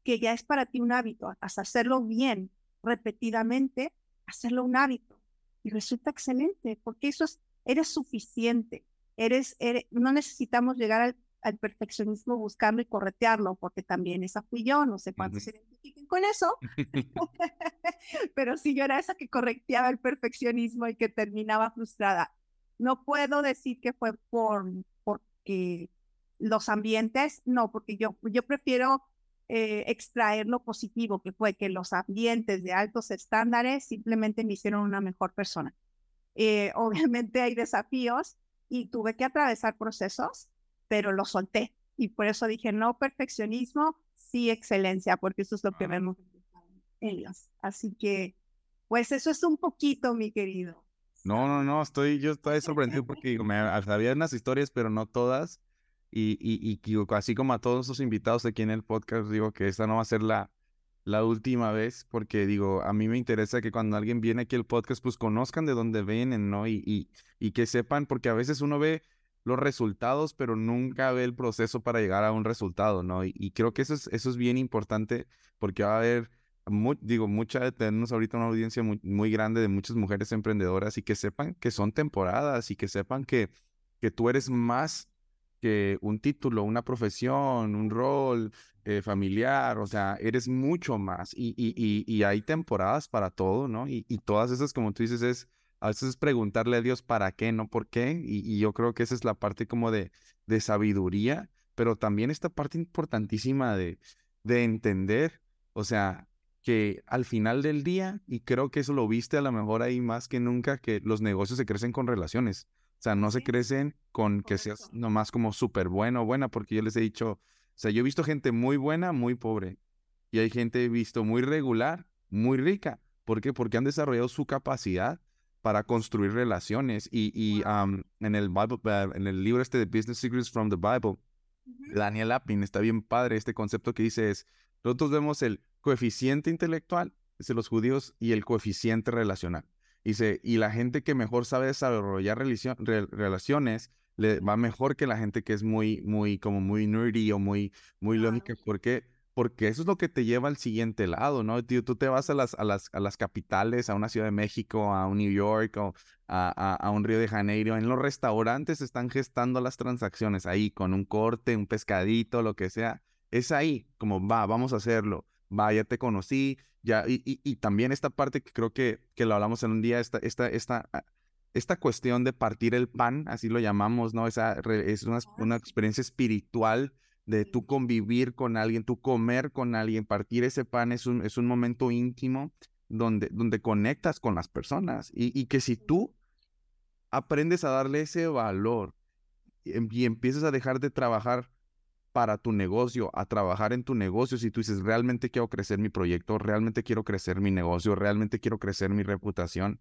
que ya es para ti un hábito, hasta hacerlo bien, repetidamente, hacerlo un hábito. Y resulta excelente, porque eso es, eres suficiente, eres, no necesitamos llegar al, perfeccionismo buscando y corretearlo, porque también esa fui yo, no sé cuántos se identifiquen con eso, pero si yo era esa que correteaba el perfeccionismo y que terminaba frustrada. No puedo decir que fue por porque los ambientes, no, porque yo, yo prefiero eh, extraer lo positivo, que fue que los ambientes de altos estándares simplemente me hicieron una mejor persona. Eh, obviamente hay desafíos y tuve que atravesar procesos, pero lo solté. Y por eso dije, no perfeccionismo, sí excelencia, porque eso es lo que vemos. ellos. Así que, pues eso es un poquito, mi querido. No, no, no, estoy, yo estoy sorprendido porque me había unas historias, pero no todas. Y, y, y, así como a todos los invitados aquí en el podcast, digo que esta no va a ser la, la última vez, porque digo, a mí me interesa que cuando alguien viene aquí al podcast, pues conozcan de dónde vienen, ¿no? Y, y, y que sepan, porque a veces uno ve los resultados, pero nunca ve el proceso para llegar a un resultado, ¿no? Y, creo que eso es, eso es bien importante porque va a haber, digo, mucha, tenemos ahorita una audiencia muy, muy, grande de muchas mujeres emprendedoras y que sepan que son temporadas y que sepan que, que tú eres más que un título, una profesión, un rol eh, familiar, o sea, eres mucho más y, y, y, hay temporadas para todo, ¿no? Y, todas esas, como tú dices, es a veces es preguntarle a Dios para qué, no por qué. Y, yo creo que esa es la parte como de, de sabiduría, pero también esta parte importantísima de, de entender, o sea, que al final del día, y creo que eso lo viste a lo mejor ahí más que nunca, que los negocios se crecen con relaciones. O sea, no se crecen con que seas nomás como súper bueno o buena, porque yo les he dicho, o sea, yo he visto gente muy buena, muy pobre. Y hay gente he visto muy regular, muy rica. ¿Por qué? Porque han desarrollado su capacidad para construir relaciones. Y, y en, el Bible, eh, en el libro este de Business Secrets from the Bible, Daniel Appin está bien padre este concepto que dice es, nosotros vemos el coeficiente intelectual, de los judíos, y el coeficiente relacional. Dice, y la gente que mejor sabe desarrollar relaciones le va mejor que la gente que es muy, muy, como muy nerdy o muy, muy lógica. ¿Por qué? porque eso es lo que te lleva al siguiente lado, ¿no? Tío, tú te vas a las, a las, a las capitales, a una Ciudad de México, a un New York o a, a, un Río de Janeiro. En los restaurantes están gestando las transacciones ahí con un corte, un pescadito, lo que sea. Es ahí, como va, vamos a hacerlo. Va, ya te conocí, ya. Y, y, también esta parte que creo que, que lo hablamos en un día, esta, esta, esta, ah, esta cuestión de partir el pan, así lo llamamos, ¿no? Esa es una, una experiencia espiritual de tú convivir con alguien, tú comer con alguien, partir ese pan es un, es un momento íntimo donde, donde conectas con las personas y, y que si tú aprendes a darle ese valor y, empiezas a dejar de trabajar para tu negocio, a trabajar en tu negocio, si tú dices, realmente quiero crecer mi proyecto, realmente quiero crecer mi negocio, realmente quiero crecer mi reputación,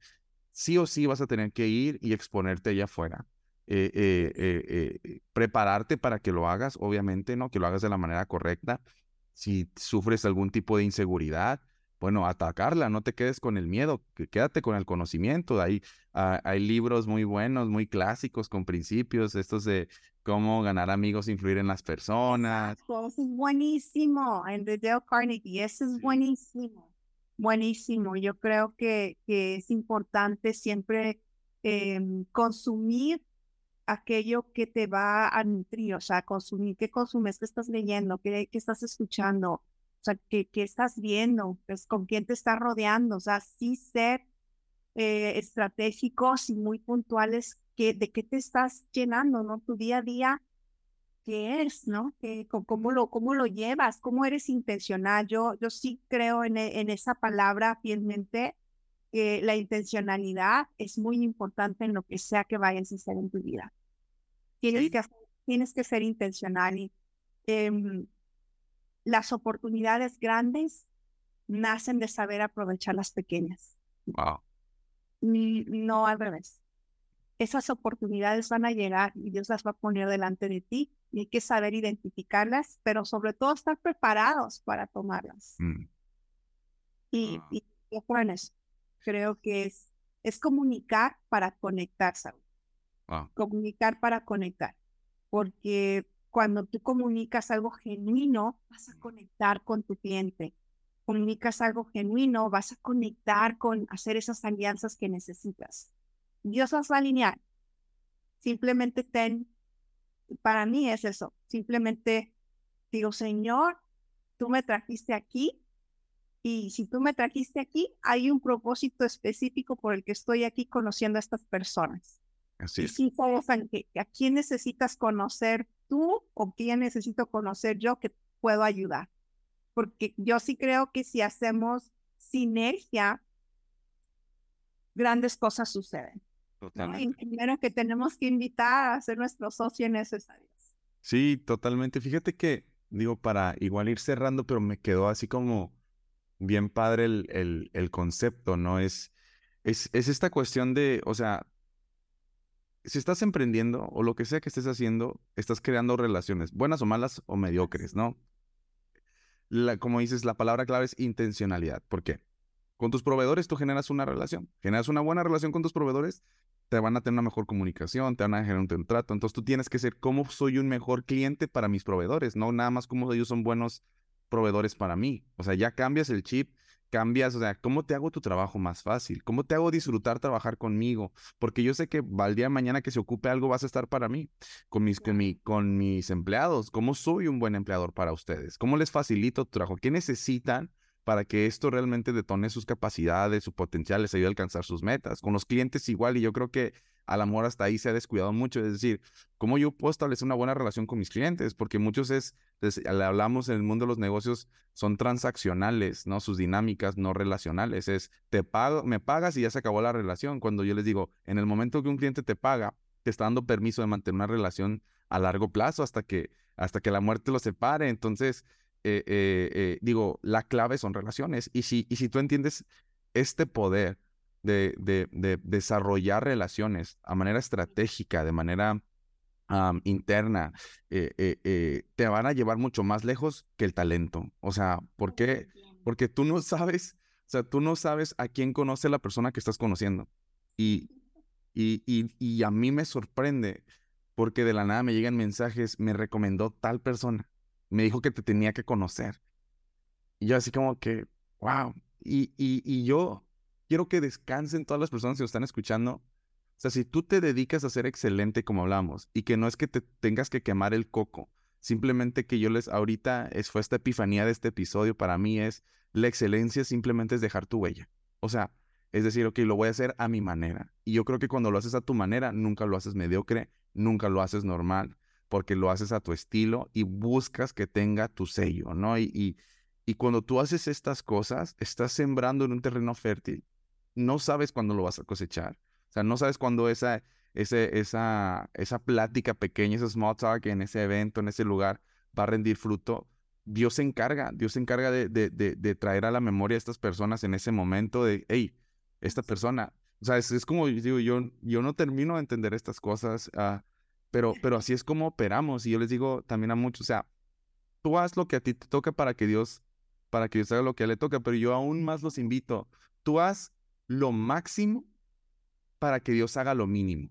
sí o sí vas a tener que ir y exponerte allá afuera. Eh, eh, eh, prepararte para que lo hagas, obviamente, ¿no? Que lo hagas de la manera correcta. Si sufres algún tipo de inseguridad, bueno, atacarla, no te quedes con el miedo, quédate con el conocimiento. Hay, ah, hay libros muy buenos, muy clásicos, con principios, estos de cómo ganar amigos, influir en las personas. Eso es buenísimo, el de Dale Carnegie, ese es buenísimo, buenísimo. Yo creo que, que es importante siempre em, consumir aquello que te va a nutrir, o sea, consumir, qué consumes, qué estás leyendo, qué, qué estás escuchando, sea, qué, qué estás viendo, pues, con quién te estás rodeando, o sea, sí ser eh, estratégicos y muy puntuales que, de qué te estás llenando, ¿no? Tu día a día, ¿qué es, no? cómo, lo, ¿Cómo lo llevas? ¿Cómo eres intencional? Yo, yo sí creo en, en esa palabra fielmente, que la intencionalidad es muy importante en lo que sea que vayas a hacer en tu vida. Tienes, que, tienes que ser intencional y em, las oportunidades grandes nacen de saber aprovechar las pequeñas. Wow. No al revés. Esas oportunidades van a llegar y Dios las va a poner delante de ti y hay que saber identificarlas, pero sobre todo estar preparados para tomarlas. Mm. Y, ah. y, Creo que es, es comunicar para conectarse. Comunicar para conectar. Porque cuando tú comunicas algo genuino, vas a conectar con tu cliente. Comunicas algo genuino, vas a conectar con hacer esas alianzas que necesitas. Dios las va a alinear. Simplemente ten, para mí es eso. Simplemente digo, Señor, tú me trajiste aquí. Y si tú me trajiste aquí, hay un propósito específico por el que estoy aquí conociendo a estas personas. Así es. Y a quién necesitas conocer tú o quién necesito conocer yo que puedo ayudar. Porque yo sí creo que si hacemos sinergia, grandes cosas suceden. Totalmente. primero que tenemos que invitar a ser nuestro socio necesario. Sí, totalmente. Fíjate que, digo, para igual ir cerrando, pero me quedó así como bien padre el, el, el concepto, ¿no? Es, es, es esta cuestión de, o sea, si estás emprendiendo o lo que sea que estés haciendo, estás creando relaciones, buenas o malas o mediocres, ¿no? La, como dices, la palabra clave es intencionalidad. ¿Por qué? Con tus proveedores tú generas una relación, generas una buena relación con tus proveedores, te van a tener una mejor comunicación, te van a generar un trato. Entonces tú tienes que ser cómo soy un mejor cliente para mis proveedores, no nada más cómo ellos son buenos proveedores para mí. O sea, ya cambias el chip cambias, o sea, ¿cómo te hago tu trabajo más fácil? ¿Cómo te hago disfrutar trabajar conmigo? Porque yo sé que al día de mañana que se ocupe algo vas a estar para mí, con mis, con, con mis empleados. ¿Cómo soy un buen empleador para ustedes? ¿Cómo les facilito tu trabajo? ¿Qué necesitan para que esto realmente detone sus capacidades, su potencial, les ayude a alcanzar sus metas? Con los clientes igual, y yo creo que al amor hasta ahí se ha descuidado mucho. Es decir, ¿cómo yo puedo establecer una buena relación con mis clientes? Porque muchos es, le hablamos en el mundo de los negocios, son transaccionales, ¿no? Sus dinámicas no relacionales. Es, te pago, me pagas y ya se acabó la relación. Cuando yo les digo, en el momento que un cliente te paga, te está dando permiso de mantener una relación a largo plazo hasta que, hasta que la muerte lo separe. Entonces, eh, eh, eh, digo, la clave son relaciones. Y si, y si tú entiendes este poder, de, desarrollar relaciones a manera estratégica, de manera interna, eh, eh, te van a llevar mucho más lejos que el talento. O sea, ¿por qué? Porque tú no sabes, o sea, tú no sabes a quién conoce la persona que estás conociendo. Y, y, y, y a mí me sorprende porque de la nada me llegan mensajes, me recomendó tal persona, me dijo que te tenía que conocer. Y yo así como que, wow. Y, y, y yo quiero que descansen todas las personas que están escuchando. O sea, si tú te dedicas a ser excelente como hablamos y que no es que te tengas que quemar el coco, simplemente que yo les, ahorita es, fue esta epifanía de este episodio para mí es, la excelencia simplemente es dejar tu huella. O sea, es decir, ok, lo voy a hacer a mi manera. Y yo creo que cuando lo haces a tu manera, nunca lo haces mediocre, nunca lo haces normal, porque lo haces a tu estilo y buscas que tenga tu sello, ¿no? Y, y, y cuando tú haces estas cosas, estás sembrando en un terreno fértil no sabes cuándo lo vas a cosechar. O sea, no sabes cuándo esa, ese, esa, esa plática pequeña, ese small talk en ese evento, en ese lugar, va a rendir fruto. Dios se encarga, Dios se encarga de, de, de, traer a la memoria a estas personas en ese momento de, hey, esta persona, o sea, es, como, digo, yo, yo no termino de entender estas cosas, uh, pero, pero así es como operamos. Y yo les digo también a muchos, o sea, tú haz lo que a ti te toca para que Dios, para que Dios haga lo que a él le toca, pero yo aún más los invito, tú haz lo máximo para que Dios haga lo mínimo.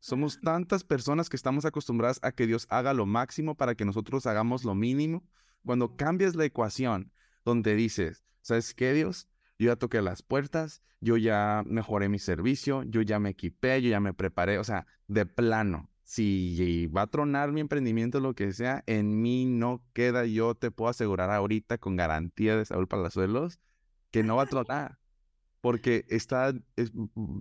Somos tantas personas que estamos acostumbradas a que Dios haga lo máximo para que nosotros hagamos lo mínimo. Cuando cambias la ecuación donde dices, ¿sabes qué, Dios? Yo ya toqué las puertas, yo ya mejoré mi servicio, yo ya me equipé, yo ya me preparé, o sea, de plano. Si va a tronar mi emprendimiento, lo que sea, en mí no queda, yo te puedo asegurar ahorita con garantía de Saúl Palazuelos que no va a tronar porque está,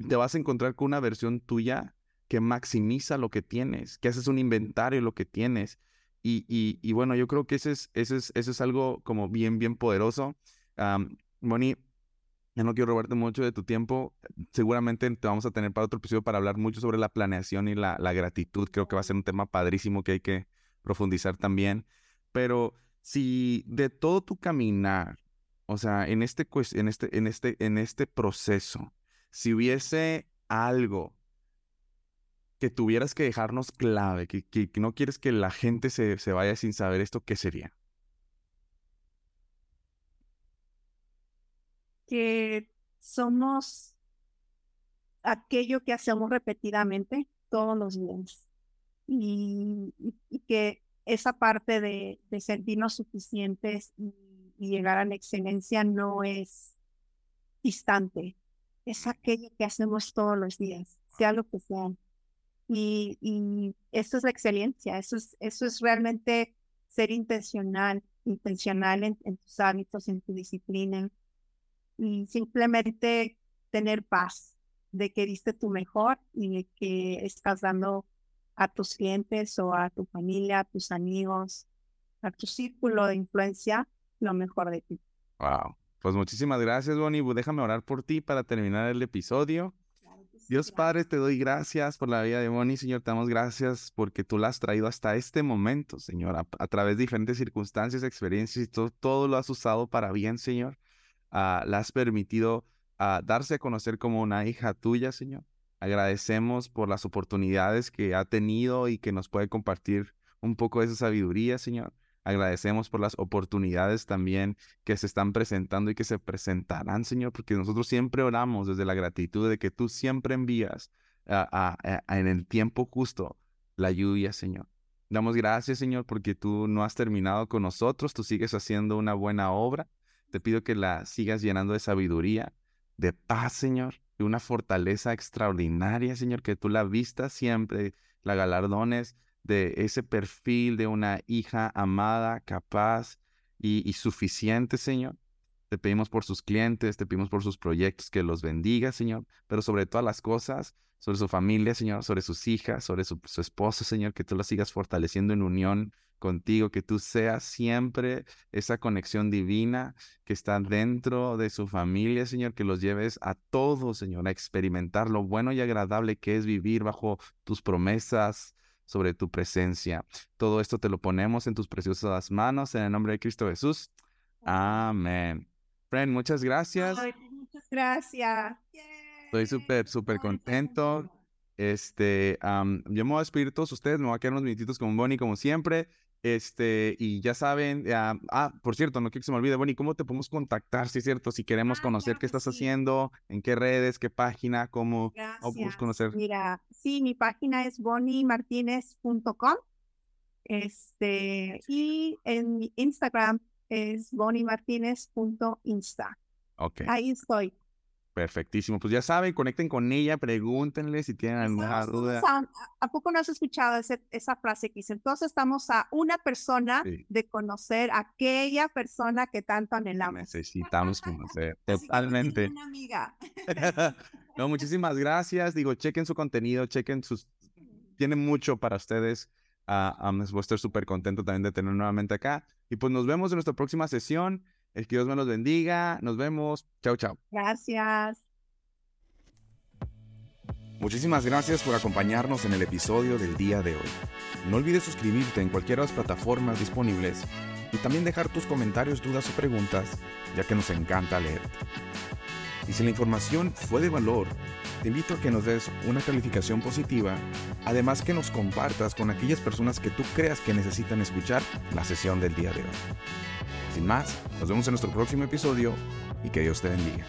te vas a encontrar con una versión tuya que maximiza lo que tienes, que haces un inventario de lo que tienes. Y, y, bueno, yo creo que ese es, ese es, es algo como bien, bien poderoso. Moni, ya no quiero robarte mucho de tu tiempo. Seguramente te vamos a tener para otro episodio para hablar mucho sobre la planeación y la, gratitud. Creo que va a ser un tema padrísimo que hay que profundizar también. Pero si de todo tu caminar o sea, en este, en este, en este, en este proceso, si hubiese algo que tuvieras que dejarnos clave, que, que, no quieres que la gente se, se vaya sin saber esto, ¿qué sería? Que somos aquello que hacemos repetidamente todos los días. Y, que esa parte de, sentirnos suficientes y llegar a la excelencia no es distante, es aquello que hacemos todos los días, sea lo que sea. Y, y eso es la excelencia, eso es, eso es realmente ser intencional, intencional en, tus hábitos, en tu disciplina y simplemente tener paz de que diste tu mejor y de que estás dando a tus clientes o a tu familia, a tus amigos, a tu círculo de influencia lo mejor de ti. Wow. Pues muchísimas gracias, Bonnie. Déjame orar por ti para terminar el episodio. Dios Padre, te doy gracias por la vida de Bonnie, Señor. Te damos gracias porque tú la has traído hasta este momento, Señor, a, través de diferentes circunstancias, experiencias y todo, todo lo has usado para bien, Señor. Uh, la has permitido uh, darse a conocer como una hija tuya, Señor. Agradecemos por las oportunidades que ha tenido y que nos puede compartir un poco de esa sabiduría, Señor. Agradecemos por las oportunidades también que se están presentando y que se presentarán, Señor, porque nosotros siempre oramos desde la gratitud de que tú siempre envías en el tiempo justo la lluvia, Señor. Damos gracias, Señor, porque tú no has terminado con nosotros, tú sigues haciendo una buena obra. Te pido que la sigas llenando de sabiduría, de paz, Señor, de una fortaleza extraordinaria, Señor, que tú la vistas siempre, la galardones de ese perfil de una hija amada, capaz y, suficiente, Señor. Te pedimos por sus clientes, te pedimos por sus proyectos, que los bendiga, Señor, pero sobre todas las cosas, sobre su familia, Señor, sobre sus hijas, sobre su, su esposo, Señor, que tú lo sigas fortaleciendo en unión contigo, que tú seas siempre esa conexión divina que está dentro de su familia, Señor, que los lleves a todos, Señor, a experimentar lo bueno y agradable que es vivir bajo tus promesas, sobre tu presencia. Todo esto te lo ponemos en tus preciosas manos en el nombre de Cristo Jesús. Amén. Muchas gracias. muchas gracias. Estoy súper, súper contento. Este, yo me voy a despedir todos ustedes, me voy a quedar unos minutitos con Bonnie como siempre. Este, y ya saben, ah, por cierto, no quiero que se me olvide, Bonnie, ¿cómo te podemos contactar? Si es cierto, si queremos ah, conocer qué estás haciendo, en qué redes, qué página, cómo, podemos conocer. Mira, sí, mi página es bonniemartinez.com. Este, y en mi Instagram es bonniemartinez.insta. Ok. Ahí estoy. Perfectísimo. Pues ya saben, conecten con ella, pregúntenle si tienen alguna duda. A, poco no has escuchado esa frase que dice? Entonces estamos a una persona de conocer a aquella persona que tanto anhelamos. Necesitamos conocer, totalmente. Una amiga. no, muchísimas gracias. Digo, chequen su contenido, chequen sus... Tiene mucho para ustedes. Uh, voy a estar súper contento también de tener nuevamente acá. Y pues nos vemos en nuestra próxima sesión. Es que Dios me los bendiga. Nos vemos. Chao, chao. Gracias. Muchísimas gracias por acompañarnos en el episodio del día de hoy. No olvides suscribirte en cualquiera de las plataformas disponibles y también dejar tus comentarios, dudas o preguntas, ya que nos encanta leerte. Y si la información fue de valor, te invito a que nos des una calificación positiva, además que nos compartas con aquellas personas que tú creas que necesitan escuchar la sesión del día de hoy. Sin más, nos vemos en nuestro próximo episodio y que Dios te bendiga.